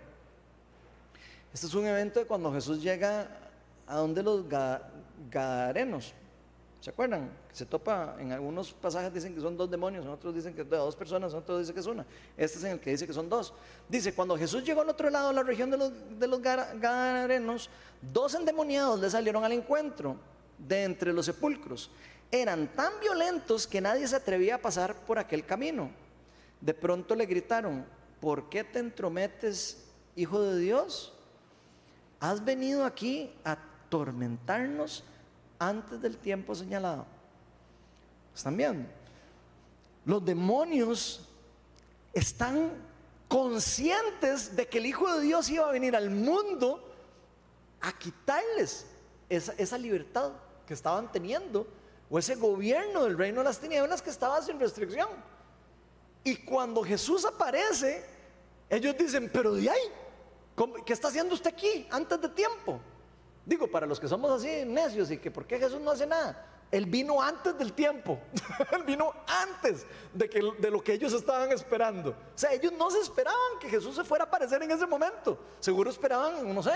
Speaker 1: Este es un evento de cuando Jesús llega a donde los gadarenos. ¿Se acuerdan? Se topa, en algunos pasajes dicen que son dos demonios, en otros dicen que dos personas, en otros dicen que es una. Este es en el que dice que son dos. Dice, cuando Jesús llegó al otro lado de la región de los, de los gadarenos, dos endemoniados le salieron al encuentro de entre los sepulcros. Eran tan violentos que nadie se atrevía a pasar por aquel camino. De pronto le gritaron, ¿por qué te entrometes, hijo de Dios? ¿Has venido aquí a atormentarnos antes del tiempo señalado? ¿Están viendo? Los demonios están conscientes de que el Hijo de Dios iba a venir al mundo a quitarles esa, libertad que estaban teniendo o ese gobierno del reino de las tinieblas que estaba sin restricción. Y cuando Jesús aparece, ellos dicen, pero de ahí, ¿qué está haciendo usted aquí antes de tiempo? Digo, para los que somos así necios y que por qué Jesús no hace nada. Él vino antes del tiempo. Él vino antes de, que, de lo que ellos estaban esperando. O sea, ellos no se esperaban que Jesús se fuera a aparecer en ese momento. Seguro esperaban, no sé,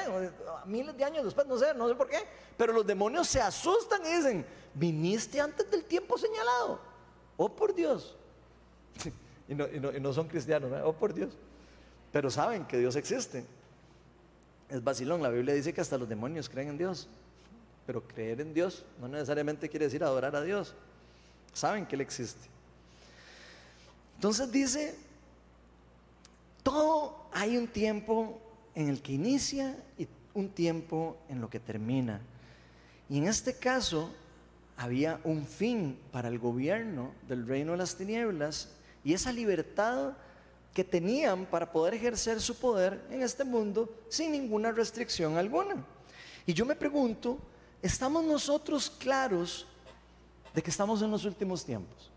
Speaker 1: miles de años después, no sé, no sé por qué. Pero los demonios se asustan y dicen, viniste antes del tiempo señalado. Oh, por Dios. y, no, y, no, son cristianos, oh, por Dios. Pero saben que Dios existe. Es vacilón, la Biblia dice que hasta los demonios creen en Dios. Pero creer en Dios no necesariamente quiere decir adorar a Dios. Saben que Él existe. Entonces dice, todo hay un tiempo en el que inicia y un tiempo en lo que termina. Y en este caso había un fin para el gobierno del reino de las tinieblas y esa libertad que tenían para poder ejercer su poder en este mundo sin ninguna restricción alguna. Y yo me pregunto, ¿Estamos nosotros claros de que estamos en los últimos tiempos?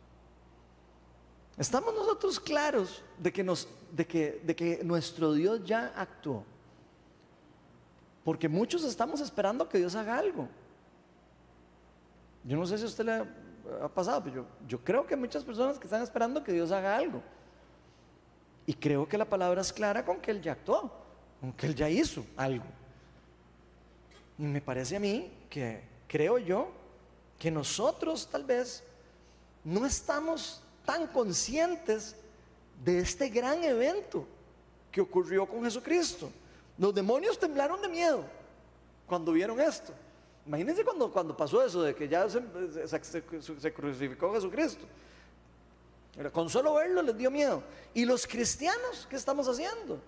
Speaker 1: ¿Estamos nosotros claros de que, nos, de que, nuestro Dios ya actuó? Porque muchos estamos esperando que Dios haga algo. Yo no sé si a usted le ha, pasado, pero yo, yo creo que muchas personas que están esperando que Dios haga algo. Y creo que la palabra es clara con que Él ya actuó, con que Él ya hizo algo. Y me parece a mí que creo yo que nosotros tal vez no estamos tan conscientes de este gran evento que ocurrió con Jesucristo. Los demonios temblaron de miedo cuando vieron esto. Imagínense cuando, cuando pasó eso, de que ya se, se crucificó Jesucristo. Con solo verlo les dio miedo. ¿Y los cristianos qué estamos haciendo?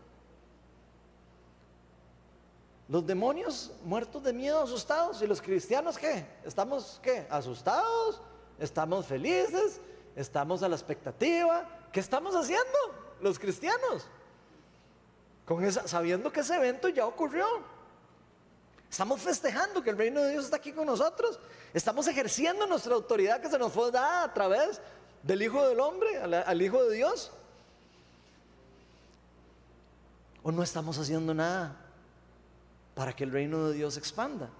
Speaker 1: Los demonios muertos de miedo, asustados. ¿Y los cristianos qué? ¿Estamos qué? ¿Asustados? ¿Estamos felices? ¿Estamos a la expectativa? ¿Qué estamos haciendo los cristianos? Con esa, sabiendo que ese evento ya ocurrió. Estamos festejando que el reino de Dios está aquí con nosotros. Estamos ejerciendo nuestra autoridad que se nos fue dada a través del Hijo del Hombre, al Hijo de Dios. ¿O no estamos haciendo nada? para que el reino de Dios expanda.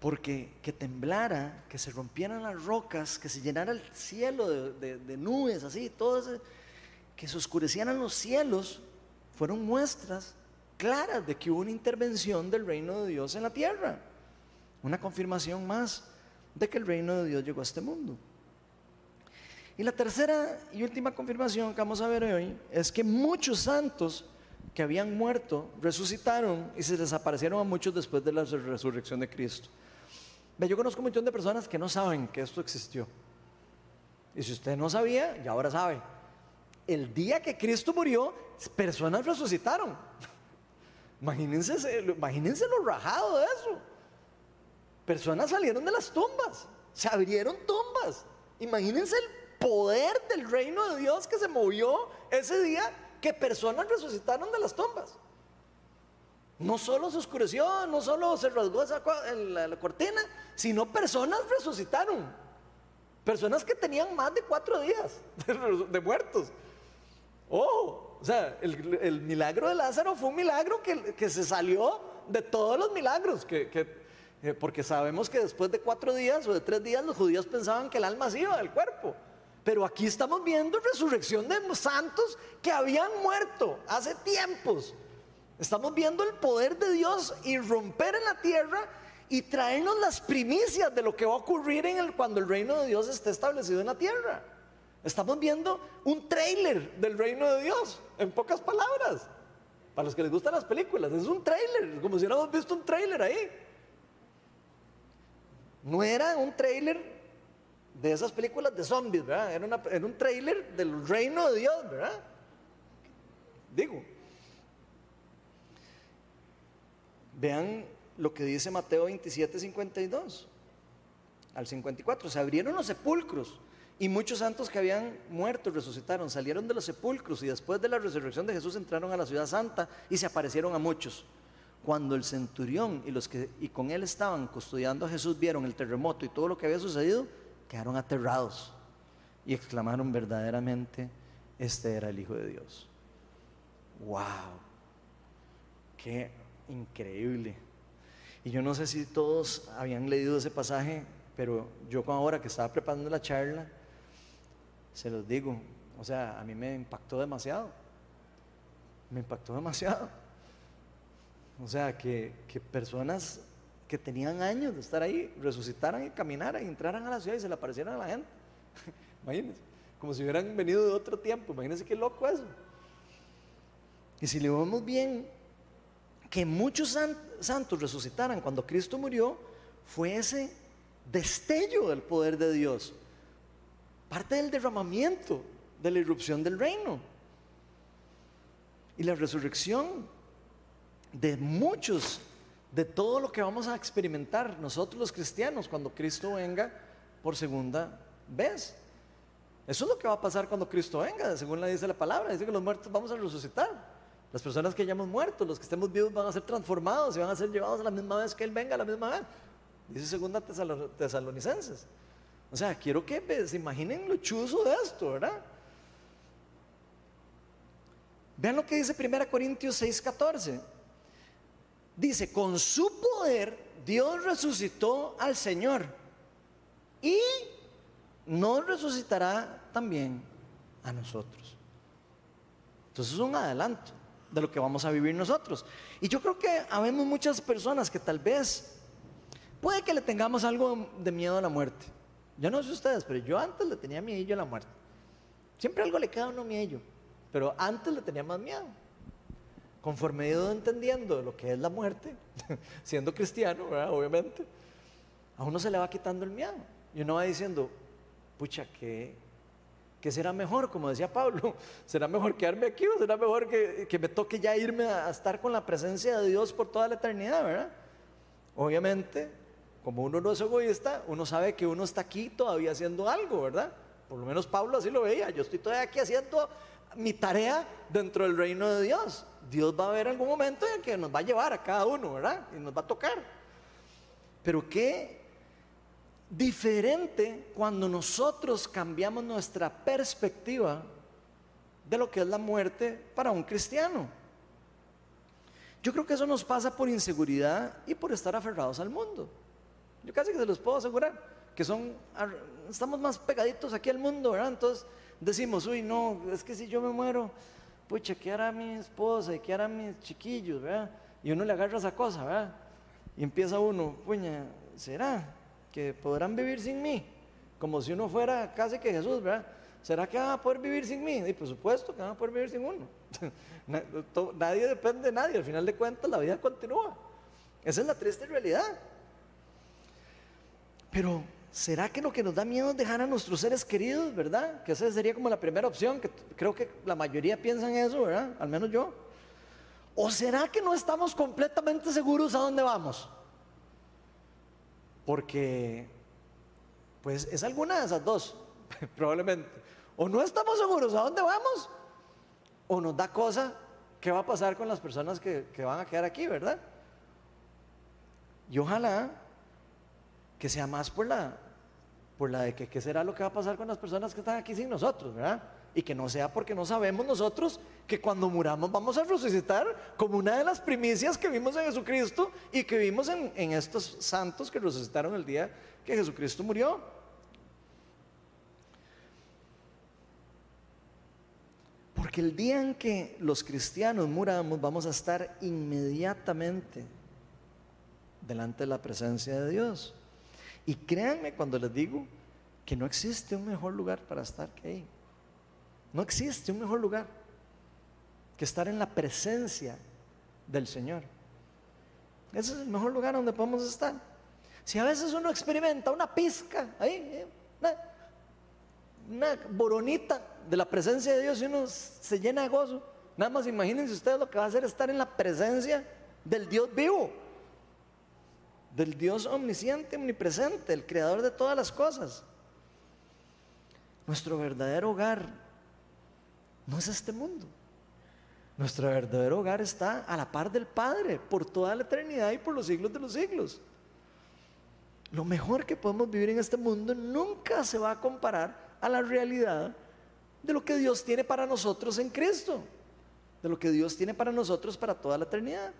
Speaker 1: porque que temblara, que se rompieran las rocas, que se llenara el cielo de, nubes, así, todo que se oscurecieran los cielos, fueron muestras claras de que hubo una intervención del reino de Dios en la tierra. Una confirmación más de que el reino de Dios llegó a este mundo. Y la tercera y última confirmación que vamos a ver hoy es que muchos santos que habían muerto resucitaron y se desaparecieron a muchos después de la resurrección de Cristo. Yo conozco un montón de personas que no saben que esto existió. Y si usted no sabía, ya ahora sabe. El día que Cristo murió, personas resucitaron. Imagínense, imagínense lo rajado de eso. Personas salieron de las tumbas, se abrieron tumbas. Imagínense el poder del reino de Dios que se movió ese día que personas resucitaron de las tumbas. No solo se oscureció, no solo se rasgó la, cortina, sino personas resucitaron. Personas que tenían más de cuatro días de, muertos. Oh, o sea, el, milagro de Lázaro fue un milagro que, se salió de todos los milagros, que, eh, porque sabemos que después de cuatro días o de tres días los judíos pensaban que el alma se iba del cuerpo. Pero aquí estamos viendo resurrección de santos que habían muerto hace tiempos. Estamos viendo el poder de Dios irromper en la tierra y traernos las primicias de lo que va a ocurrir en el, cuando el reino de Dios esté establecido en la tierra. Estamos viendo un trailer del reino de Dios, en pocas palabras. Para los que les gustan las películas, es un trailer, como si hubiéramos visto un trailer ahí. No era un trailer de esas películas de zombies, ¿verdad? Era, un trailer del reino de Dios, ¿verdad? Digo. Vean lo que dice Mateo 27, 52 al 54. Se abrieron los sepulcros y muchos santos que habían muerto resucitaron, salieron de los sepulcros y después de la resurrección de Jesús entraron a la ciudad santa y se aparecieron a muchos. Cuando el centurión y los que y con él estaban custodiando a Jesús vieron el terremoto y todo lo que había sucedido, quedaron aterrados y exclamaron verdaderamente, este era el Hijo de Dios. ¡Wow! ¡Qué increíble! Y yo no sé si todos habían leído ese pasaje, pero yo ahora que estaba preparando la charla, se los digo, o sea, a mí me impactó demasiado. Me impactó demasiado. O sea, que, que personas que tenían años de estar ahí, resucitaran y caminaran y entraran a la ciudad y se le aparecieran a la gente. Imagínense, como si hubieran venido de otro tiempo. Imagínense qué loco eso. Y si le vemos bien, que muchos santos resucitaran cuando Cristo murió, fue ese destello del poder de Dios. Parte del derramamiento, de la irrupción del reino. Y la resurrección de muchos de todo lo que vamos a experimentar nosotros los cristianos cuando Cristo venga por segunda vez. Eso es lo que va a pasar cuando Cristo venga, según la dice la palabra. Dice que los muertos vamos a resucitar. Las personas que hayamos muerto, los que estemos vivos van a ser transformados y van a ser llevados a la misma vez que Él venga, a la misma vez. Dice segunda tesalonicenses. O sea, quiero que se imaginen lo chuzo de esto, ¿verdad? Vean lo que dice 1 Corintios 6, 14. Dice, con su poder Dios resucitó al Señor y nos resucitará también a nosotros. Entonces es un adelanto de lo que vamos a vivir nosotros. Y yo creo que habemos muchas personas que tal vez puede que le tengamos algo de miedo a la muerte. Yo no sé ustedes, pero yo antes le tenía miedo a la muerte. Siempre algo le queda a uno miedo, pero antes le tenía más miedo conforme he ido entendiendo lo que es la muerte, siendo cristiano, obviamente, a uno se le va quitando el miedo. Y uno va diciendo, pucha, ¿qué, ¿qué será mejor? Como decía Pablo, ¿será mejor quedarme aquí o será mejor que, que me toque ya irme a, estar con la presencia de Dios por toda la eternidad, verdad? Obviamente, como uno no es egoísta, uno sabe que uno está aquí todavía haciendo algo, ¿verdad? Por lo menos Pablo así lo veía, yo estoy todavía aquí haciendo mi tarea dentro del reino de Dios. Dios va a haber algún momento en que nos va a llevar a cada uno, ¿verdad? Y nos va a tocar. Pero qué diferente cuando nosotros cambiamos nuestra perspectiva de lo que es la muerte para un cristiano. Yo creo que eso nos pasa por inseguridad y por estar aferrados al mundo. Yo casi que se los puedo asegurar, que son, estamos más pegaditos aquí al mundo, ¿verdad? Entonces decimos, uy, no, es que si yo me muero, pucha, ¿qué hará mi esposa y qué hará mis chiquillos, ¿verdad? Y uno le agarra esa cosa, ¿verdad? Y empieza uno, puña, ¿será que podrán vivir sin mí? Como si uno fuera casi que Jesús, ¿verdad? ¿Será que van a poder vivir sin mí? Y por supuesto que van a poder vivir sin uno. Nadie depende de nadie, al final de cuentas la vida continúa. Esa es la triste realidad. Pero, ¿será que lo que nos da miedo es dejar a nuestros seres queridos, verdad? Que esa sería como la primera opción, que creo que la mayoría piensa en eso, ¿verdad? Al menos yo. ¿O será que no estamos completamente seguros a dónde vamos? Porque, pues es alguna de esas dos, probablemente. O no estamos seguros a dónde vamos, o nos da cosa qué va a pasar con las personas que, que van a quedar aquí, ¿verdad? Y ojalá que sea más por la, por la de que qué será lo que va a pasar con las personas que están aquí sin nosotros, ¿verdad? Y que no sea porque no sabemos nosotros que cuando muramos vamos a resucitar como una de las primicias que vimos en Jesucristo y que vimos en, en estos santos que resucitaron el día que Jesucristo murió. Porque el día en que los cristianos muramos vamos a estar inmediatamente delante de la presencia de Dios. Y créanme cuando les digo que no existe un mejor lugar para estar que ahí. No existe un mejor lugar que estar en la presencia del Señor. Ese es el mejor lugar donde podemos estar. Si a veces uno experimenta una pizca, ahí, una, una boronita de la presencia de Dios y uno se llena de gozo, nada más imagínense ustedes lo que va a hacer estar en la presencia del Dios vivo del Dios omnisciente, omnipresente, el creador de todas las cosas. Nuestro verdadero hogar no es este mundo. Nuestro verdadero hogar está a la par del Padre por toda la eternidad y por los siglos de los siglos. Lo mejor que podemos vivir en este mundo nunca se va a comparar a la realidad de lo que Dios tiene para nosotros en Cristo, de lo que Dios tiene para nosotros para toda la eternidad.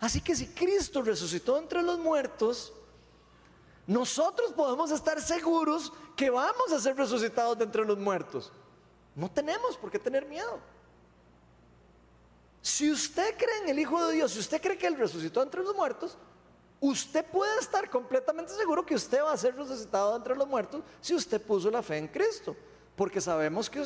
Speaker 1: Así que si Cristo resucitó entre los muertos, nosotros podemos estar seguros que vamos a ser resucitados de entre los muertos. No tenemos por qué tener miedo. Si usted cree en el Hijo de Dios, si usted cree que Él resucitó entre los muertos, usted puede estar completamente seguro que usted va a ser resucitado entre los muertos si usted puso la fe en Cristo. Porque sabemos que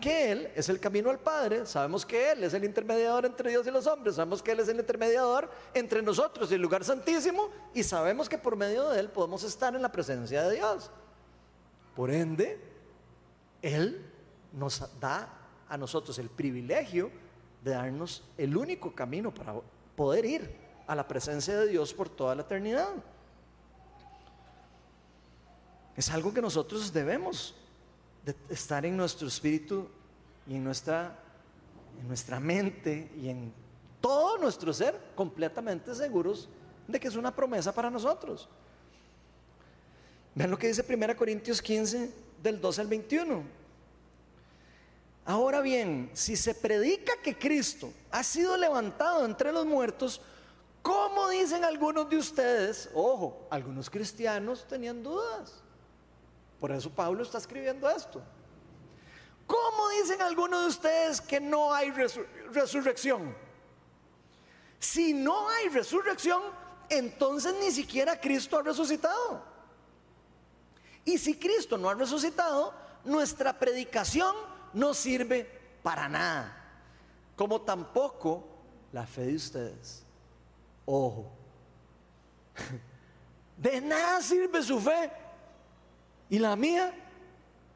Speaker 1: que Él es el camino al Padre, sabemos que Él es el intermediador entre Dios y los hombres, sabemos que Él es el intermediador entre nosotros y el lugar santísimo y sabemos que por medio de Él podemos estar en la presencia de Dios. Por ende, Él nos da a nosotros el privilegio de darnos el único camino para poder ir a la presencia de Dios por toda la eternidad. Es algo que nosotros debemos de estar en nuestro espíritu y en nuestra, en nuestra mente y en todo nuestro ser completamente seguros de que es una promesa para nosotros. Vean lo que dice 1 Corintios 15 del 12 al 21. Ahora bien, si se predica que Cristo ha sido levantado entre los muertos, ¿cómo dicen algunos de ustedes? Ojo, algunos cristianos tenían dudas. Por eso Pablo está escribiendo esto. ¿Cómo dicen algunos de ustedes que no hay resurrección? Si no hay resurrección, entonces ni siquiera Cristo ha resucitado. Y si Cristo no ha resucitado, nuestra predicación no sirve para nada. Como tampoco la fe de ustedes. Ojo. De nada sirve su fe ¿Y la mía?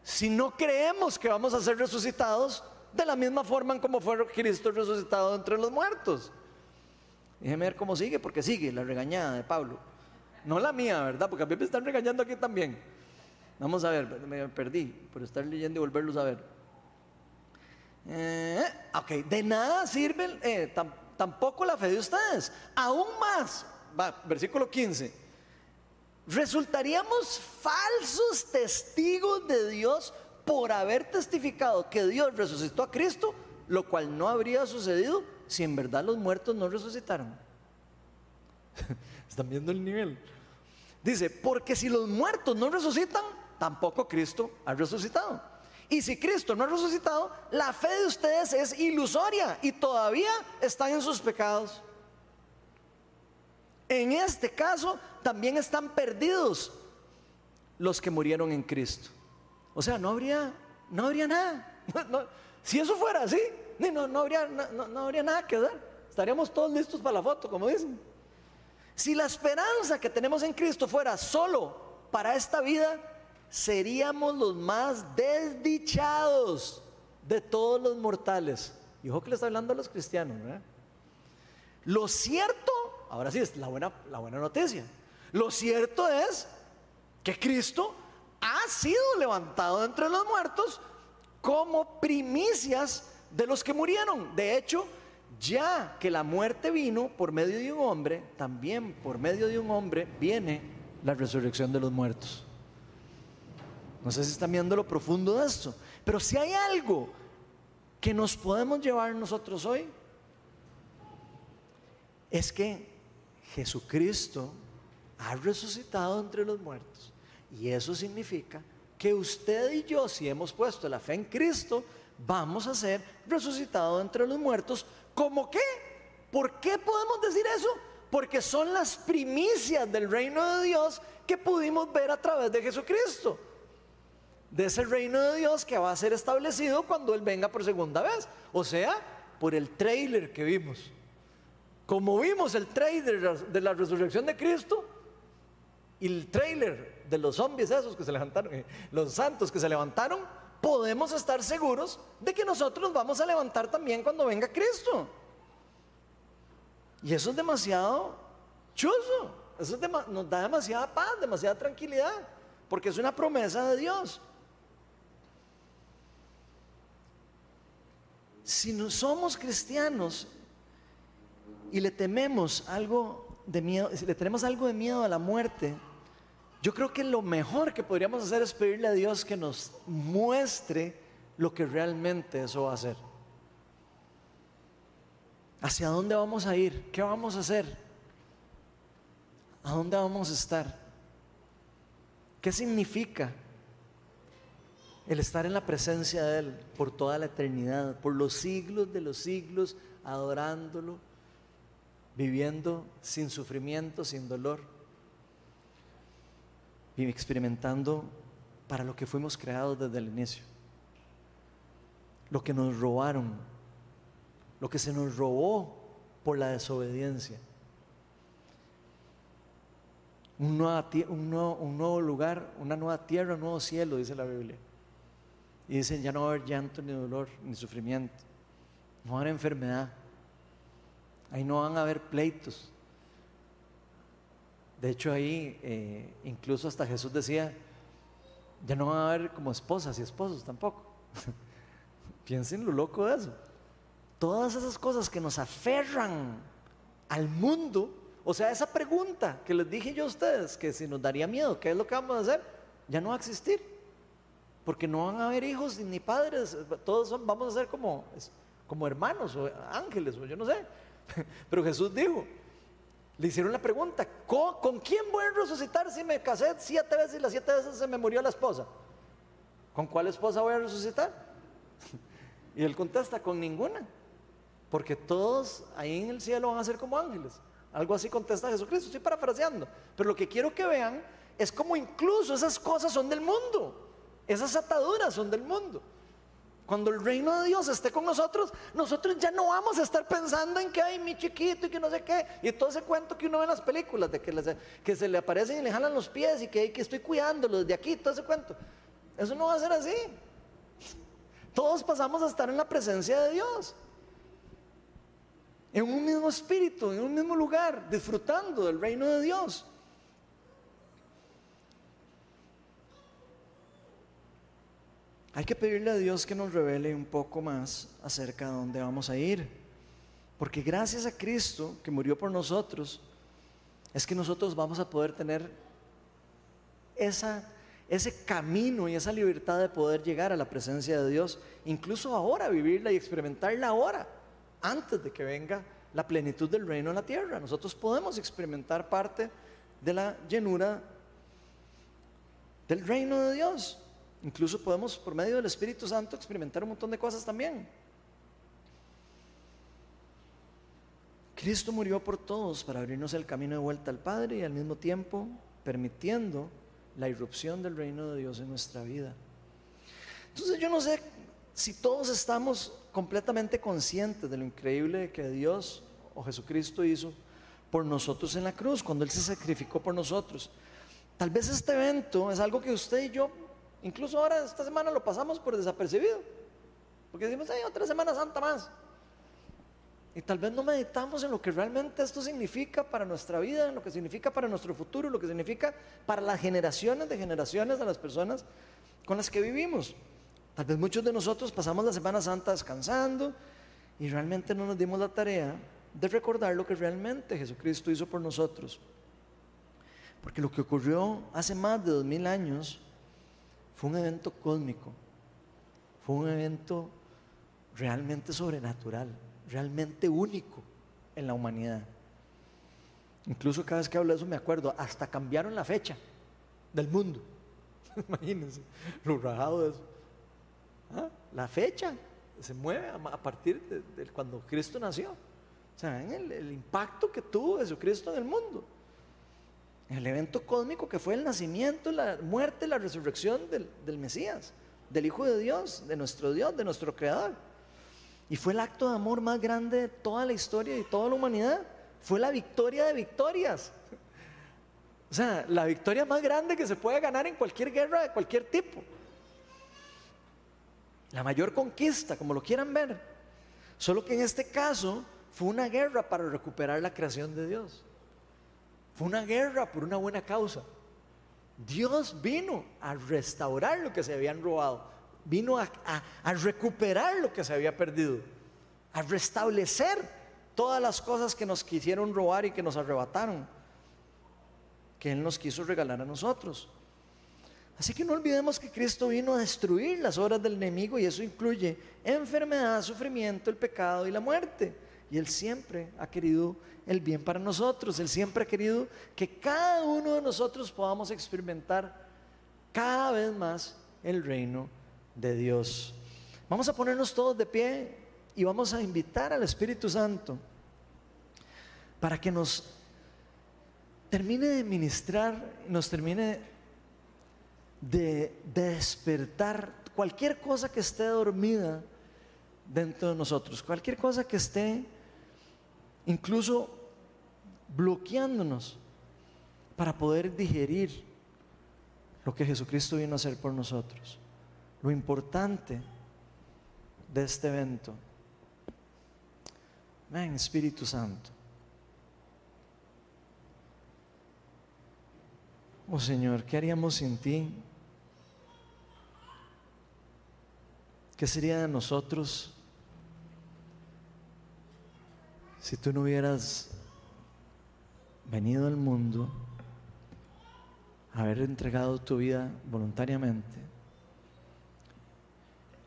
Speaker 1: Si no creemos que vamos a ser resucitados de la misma forma en como fue Cristo resucitado entre los muertos. Déjeme ver cómo sigue, porque sigue la regañada de Pablo. No la mía, ¿verdad? Porque a mí me están regañando aquí también. Vamos a ver, me perdí por estar leyendo y volverlos a ver. Eh, ok, de nada sirve eh, tampoco la fe de ustedes. Aún más, va, versículo 15 resultaríamos falsos testigos de Dios por haber testificado que Dios resucitó a Cristo, lo cual no habría sucedido si en verdad los muertos no resucitaron. ¿Están viendo el nivel? Dice, porque si los muertos no resucitan, tampoco Cristo ha resucitado. Y si Cristo no ha resucitado, la fe de ustedes es ilusoria y todavía están en sus pecados. En este caso, también están perdidos los que murieron en Cristo. O sea, no habría, no habría nada. si eso fuera así, no, no, habría, no habría nada que dar. Estaríamos todos listos para la foto, como dicen. Si la esperanza que tenemos en Cristo fuera solo para esta vida, seríamos los más desdichados de todos los mortales. Y ojo que le está hablando a los cristianos. Lo cierto, ahora sí es la buena, la buena noticia. Lo cierto es que Cristo ha sido levantado entre los muertos como primicias de los que murieron. De hecho, ya que la muerte vino por medio de un hombre, también por medio de un hombre viene la resurrección de los muertos. No sé si están viendo lo profundo de esto, pero si hay algo que nos podemos llevar nosotros hoy, es que Jesucristo ha resucitado entre los muertos. Y eso significa que usted y yo, si hemos puesto la fe en Cristo, vamos a ser resucitados entre los muertos ¿Cómo qué? ¿Por qué podemos decir eso? Porque son las primicias del reino de Dios que pudimos ver a través de Jesucristo. De ese reino de Dios que va a ser establecido cuando Él venga por segunda vez. O sea, por el trailer que vimos. Como vimos el trailer de la resurrección de Cristo y el trailer de los zombies esos que se levantaron, eh, los santos que se levantaron, podemos estar seguros de que nosotros vamos a levantar también cuando venga Cristo. Y eso es demasiado chuzo. Eso nos da demasiada paz, demasiada tranquilidad, porque es una promesa de Dios. Si no somos cristianos y le tememos algo de miedo, si le tenemos algo de miedo a la muerte, yo creo que lo mejor que podríamos hacer es pedirle a Dios que nos muestre lo que realmente eso va a hacer. ¿Hacia dónde vamos a ir? ¿Qué vamos a hacer? ¿A dónde vamos a estar? ¿Qué significa el estar en la presencia de Él por toda la eternidad, por los siglos de los siglos, adorándolo, viviendo sin sufrimiento, sin dolor? Experimentando para lo que fuimos creados desde el inicio. Lo que nos robaron, lo que se nos robó por la desobediencia. Un, nuevo, lugar, una nueva tierra, un nuevo cielo, dice la Biblia. Y dicen, ya no va a haber llanto, ni dolor, ni sufrimiento. No va a haber enfermedad. Ahí no van a haber pleitos. De hecho ahí eh, incluso hasta Jesús decía, ya no va a haber como esposas y esposos tampoco. Piensen lo loco de eso. Todas esas cosas que nos aferran al mundo, o sea, esa pregunta que les dije yo a ustedes, que si nos daría miedo, ¿qué es lo que vamos a hacer? Ya no va a existir. Porque no van a haber hijos ni padres, todos vamos a ser como, como hermanos o ángeles o yo no sé. Pero Jesús dijo, le hicieron la pregunta, ¿con, quién voy a resucitar si me casé siete veces y las siete veces se me murió la esposa? ¿Con cuál esposa voy a resucitar? Y él contesta, con ninguna. Porque todos ahí en el cielo van a ser como ángeles. Algo así contesta Jesucristo. Estoy parafraseando. Pero lo que quiero que vean es como incluso esas cosas son del mundo. Esas ataduras son del mundo. Cuando el reino de Dios esté con nosotros, nosotros ya no vamos a estar pensando en que hay mi chiquito y que no sé qué. Y todo ese cuento que uno ve en las películas, de que, se le aparecen y le jalan los pies y que, que estoy cuidándolo desde aquí, todo ese cuento. Eso no va a ser así. Todos pasamos a estar en la presencia de Dios. En un mismo espíritu, en un mismo lugar, disfrutando del reino de Dios. Hay que pedirle a Dios que nos revele un poco más acerca de dónde vamos a ir. Porque gracias a Cristo que murió por nosotros, es que nosotros vamos a poder tener esa, ese camino y esa libertad de poder llegar a la presencia de Dios, incluso ahora, vivirla y experimentarla ahora, antes de que venga la plenitud del reino en la tierra. Nosotros podemos experimentar parte de la llenura del reino de Dios. Incluso podemos, por medio del Espíritu Santo, experimentar un montón de cosas también. Cristo murió por todos para abrirnos el camino de vuelta al Padre y al mismo tiempo permitiendo la irrupción del reino de Dios en nuestra vida. Entonces yo no sé si todos estamos completamente conscientes de lo increíble que Dios o Jesucristo hizo por nosotros en la cruz, cuando Él se sacrificó por nosotros. Tal vez este evento es algo que usted y yo, incluso ahora esta semana lo pasamos por desapercibido, porque decimos, hay otra Semana Santa más. Y tal vez no meditamos en lo que realmente esto significa para nuestra vida, en lo que significa para nuestro futuro, lo que significa para las generaciones de generaciones de las personas con las que vivimos. Tal vez muchos de nosotros pasamos la Semana Santa descansando y realmente no nos dimos la tarea de recordar lo que realmente Jesucristo hizo por nosotros. Porque lo que ocurrió hace más de dos mil años fue un evento cósmico, fue un evento realmente sobrenatural, realmente único en la humanidad. Incluso cada vez que hablo de eso me acuerdo, hasta cambiaron la fecha del mundo. Imagínense lo rajado de eso. ¿Ah? La fecha se mueve a partir de, cuando Cristo nació. O sea, el, el impacto que tuvo Jesucristo en el mundo. El evento cósmico que fue el nacimiento, la muerte, la resurrección del, Mesías, del Hijo de Dios, de nuestro Dios, de nuestro Creador. Y fue el acto de amor más grande de toda la historia y toda la humanidad. Fue la victoria de victorias. O sea, la victoria más grande que se puede ganar en cualquier guerra de cualquier tipo. La mayor conquista, como lo quieran ver. Solo que en este caso fue una guerra para recuperar la creación de Dios. Fue una guerra por una buena causa. Dios vino a restaurar lo que se habían robado. Vino a, recuperar lo que se había perdido. A restablecer todas las cosas que nos quisieron robar y que nos arrebataron. Que Él nos quiso regalar a nosotros. Así que no olvidemos que Cristo vino a destruir las obras del enemigo y eso incluye enfermedad, sufrimiento, el pecado y la muerte. Y Él siempre ha querido el bien para nosotros. Él siempre ha querido que cada uno de nosotros podamos experimentar cada vez más el reino de Dios. Vamos a ponernos todos de pie y vamos a invitar al Espíritu Santo para que nos termine de ministrar, nos termine de, despertar cualquier cosa que esté dormida dentro de nosotros, cualquier cosa que esté incluso bloqueándonos para poder digerir lo que Jesucristo vino a hacer por nosotros. Lo importante de este evento. Ven, Espíritu Santo. Oh Señor, ¿qué haríamos sin ti? ¿Qué sería de nosotros si tú no hubieras venido al mundo, haber entregado tu vida voluntariamente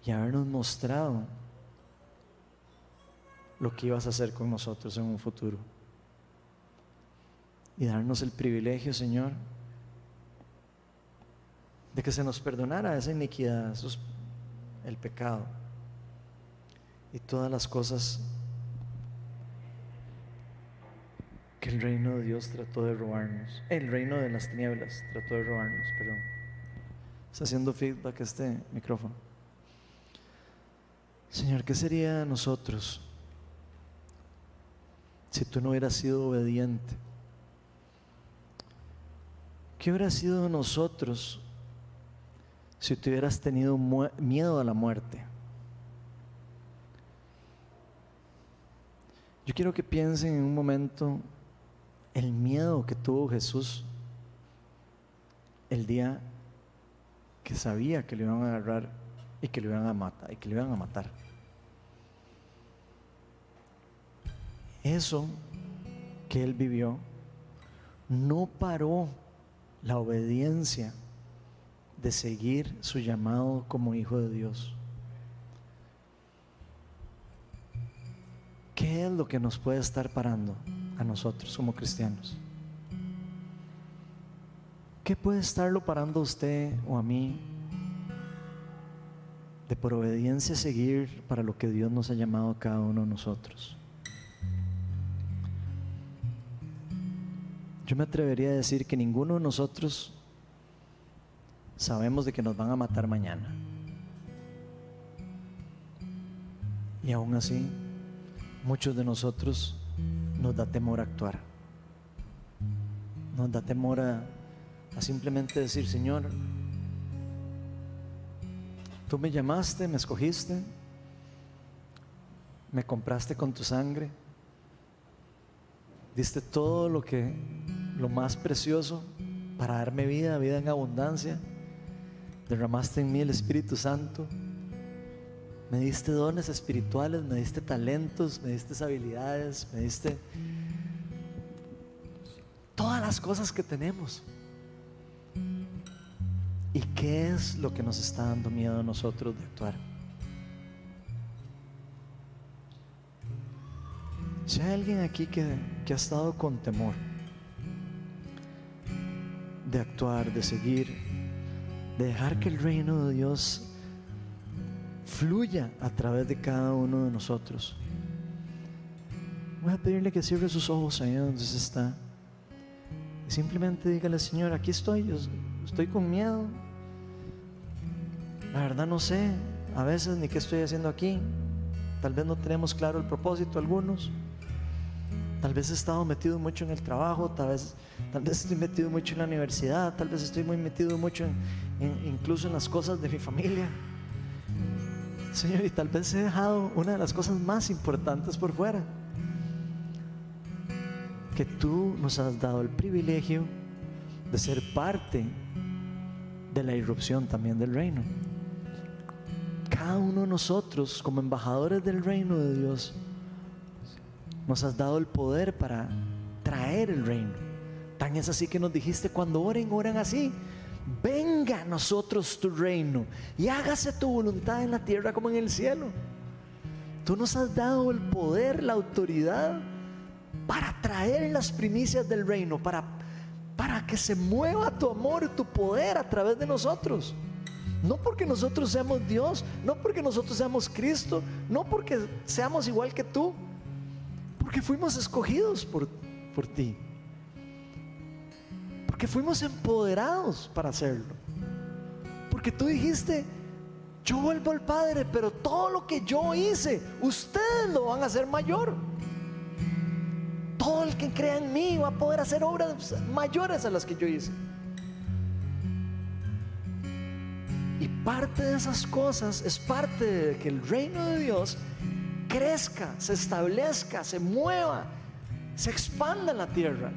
Speaker 1: y habernos mostrado lo que ibas a hacer con nosotros en un futuro? Y darnos el privilegio, Señor, de que se nos perdonara esa iniquidad, el pecado y todas las cosas que el reino de Dios trató de robarnos. El reino de las tinieblas trató de robarnos, perdón. Está haciendo feedback este micrófono. Señor, ¿qué sería de nosotros si tú no hubieras sido obediente? ¿Qué hubiera sido de nosotros si tú hubieras tenido miedo a la muerte? Yo quiero que piensen en un momento el miedo que tuvo Jesús el día que sabía que le iban a agarrar y que le iban a matar y que le iban a matar. Eso que él vivió no paró la obediencia de seguir su llamado como hijo de Dios. ¿Qué es lo que nos puede estar parando? A nosotros como cristianos. ¿Qué puede estarlo parando a usted o a mí de por obediencia seguir para lo que Dios nos ha llamado a cada uno de nosotros? Yo me atrevería a decir que ninguno de nosotros sabemos de que nos van a matar mañana. Y aún así, muchos de nosotros nos da temor actuar. Nos da temor a, a simplemente decir, Señor, tú me llamaste, me escogiste, me compraste con tu sangre, diste todo lo que, lo más precioso para darme vida, vida en abundancia, derramaste en mí el Espíritu Santo me diste dones espirituales, me diste talentos, me diste habilidades, me diste todas las cosas que tenemos. ¿Y qué es lo que nos está dando miedo a nosotros de actuar? Si hay alguien aquí que, que ha estado con temor de actuar, de seguir, de dejar que el reino de Dios fluya a través de cada uno de nosotros. Voy a pedirle que cierre sus ojos ahí donde se está. Y simplemente dígale, Señor, aquí estoy, yo estoy con miedo. La verdad no sé a veces ni qué estoy haciendo aquí. Tal vez no tenemos claro el propósito algunos. Tal vez he estado metido mucho en el trabajo, tal vez, tal vez estoy metido mucho en la universidad, tal vez estoy muy metido mucho incluso en las cosas de mi familia. Señor, y tal vez he dejado una de las cosas más importantes por fuera. Que tú nos has dado el privilegio de ser parte de la irrupción también del reino. Cada uno de nosotros, como embajadores del reino de Dios, nos has dado el poder para traer el reino. Tan es así que nos dijiste, cuando oren, oren así venga a nosotros tu reino y hágase tu voluntad en la tierra como en el cielo. Tú nos has dado el poder, la autoridad para traer las primicias del reino, para, para que se mueva tu amor y tu poder a través de nosotros. No porque nosotros seamos Dios, no porque nosotros seamos Cristo, no porque seamos igual que tú, porque fuimos escogidos por, por ti fuimos empoderados para hacerlo. Porque tú dijiste, yo vuelvo al Padre, pero todo lo que yo hice, ustedes lo van a hacer mayor. Todo el que crea en mí va a poder hacer obras mayores a las que yo hice. Y parte de esas cosas es parte de que el reino de Dios crezca, se establezca, se mueva, se expanda en la tierra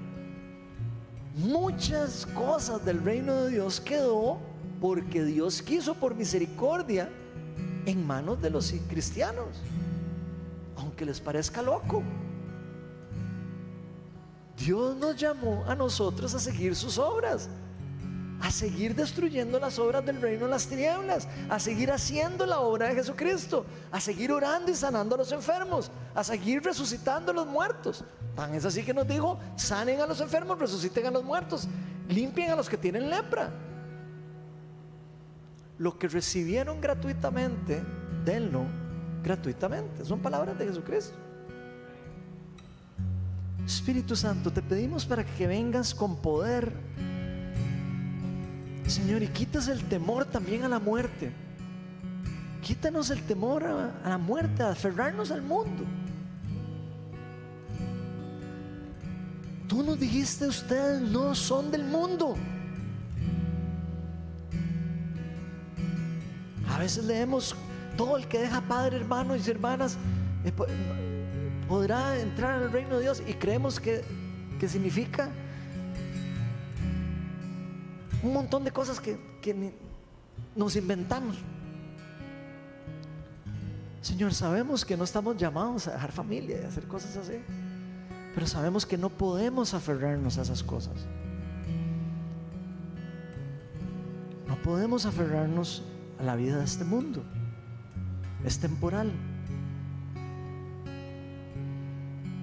Speaker 1: muchas cosas del reino de Dios quedó porque Dios quiso por misericordia en manos de los cristianos, aunque les parezca loco. Dios nos llamó a nosotros a seguir sus obras a seguir destruyendo las obras del reino de las tinieblas, a seguir haciendo la obra de Jesucristo, a seguir orando y sanando a los enfermos, a seguir resucitando a los muertos. Tan es así que nos dijo, sanen a los enfermos, resuciten a los muertos, limpien a los que tienen lepra. Lo que recibieron gratuitamente, denlo gratuitamente. Son palabras de Jesucristo. Espíritu Santo, te pedimos para que vengas con poder Señor, y quitas el temor también a la muerte. Quítanos el temor a, la muerte, a aferrarnos al mundo. Tú nos dijiste, ustedes no son del mundo. A veces leemos, todo el que deja padre, hermano y hermanas eh, podrá entrar al reino de Dios y creemos que, que significa un montón de cosas que, nos inventamos. Señor, sabemos que no estamos llamados a dejar familia y hacer cosas así, pero sabemos que no podemos aferrarnos a esas cosas. No podemos aferrarnos a la vida de este mundo. Es temporal.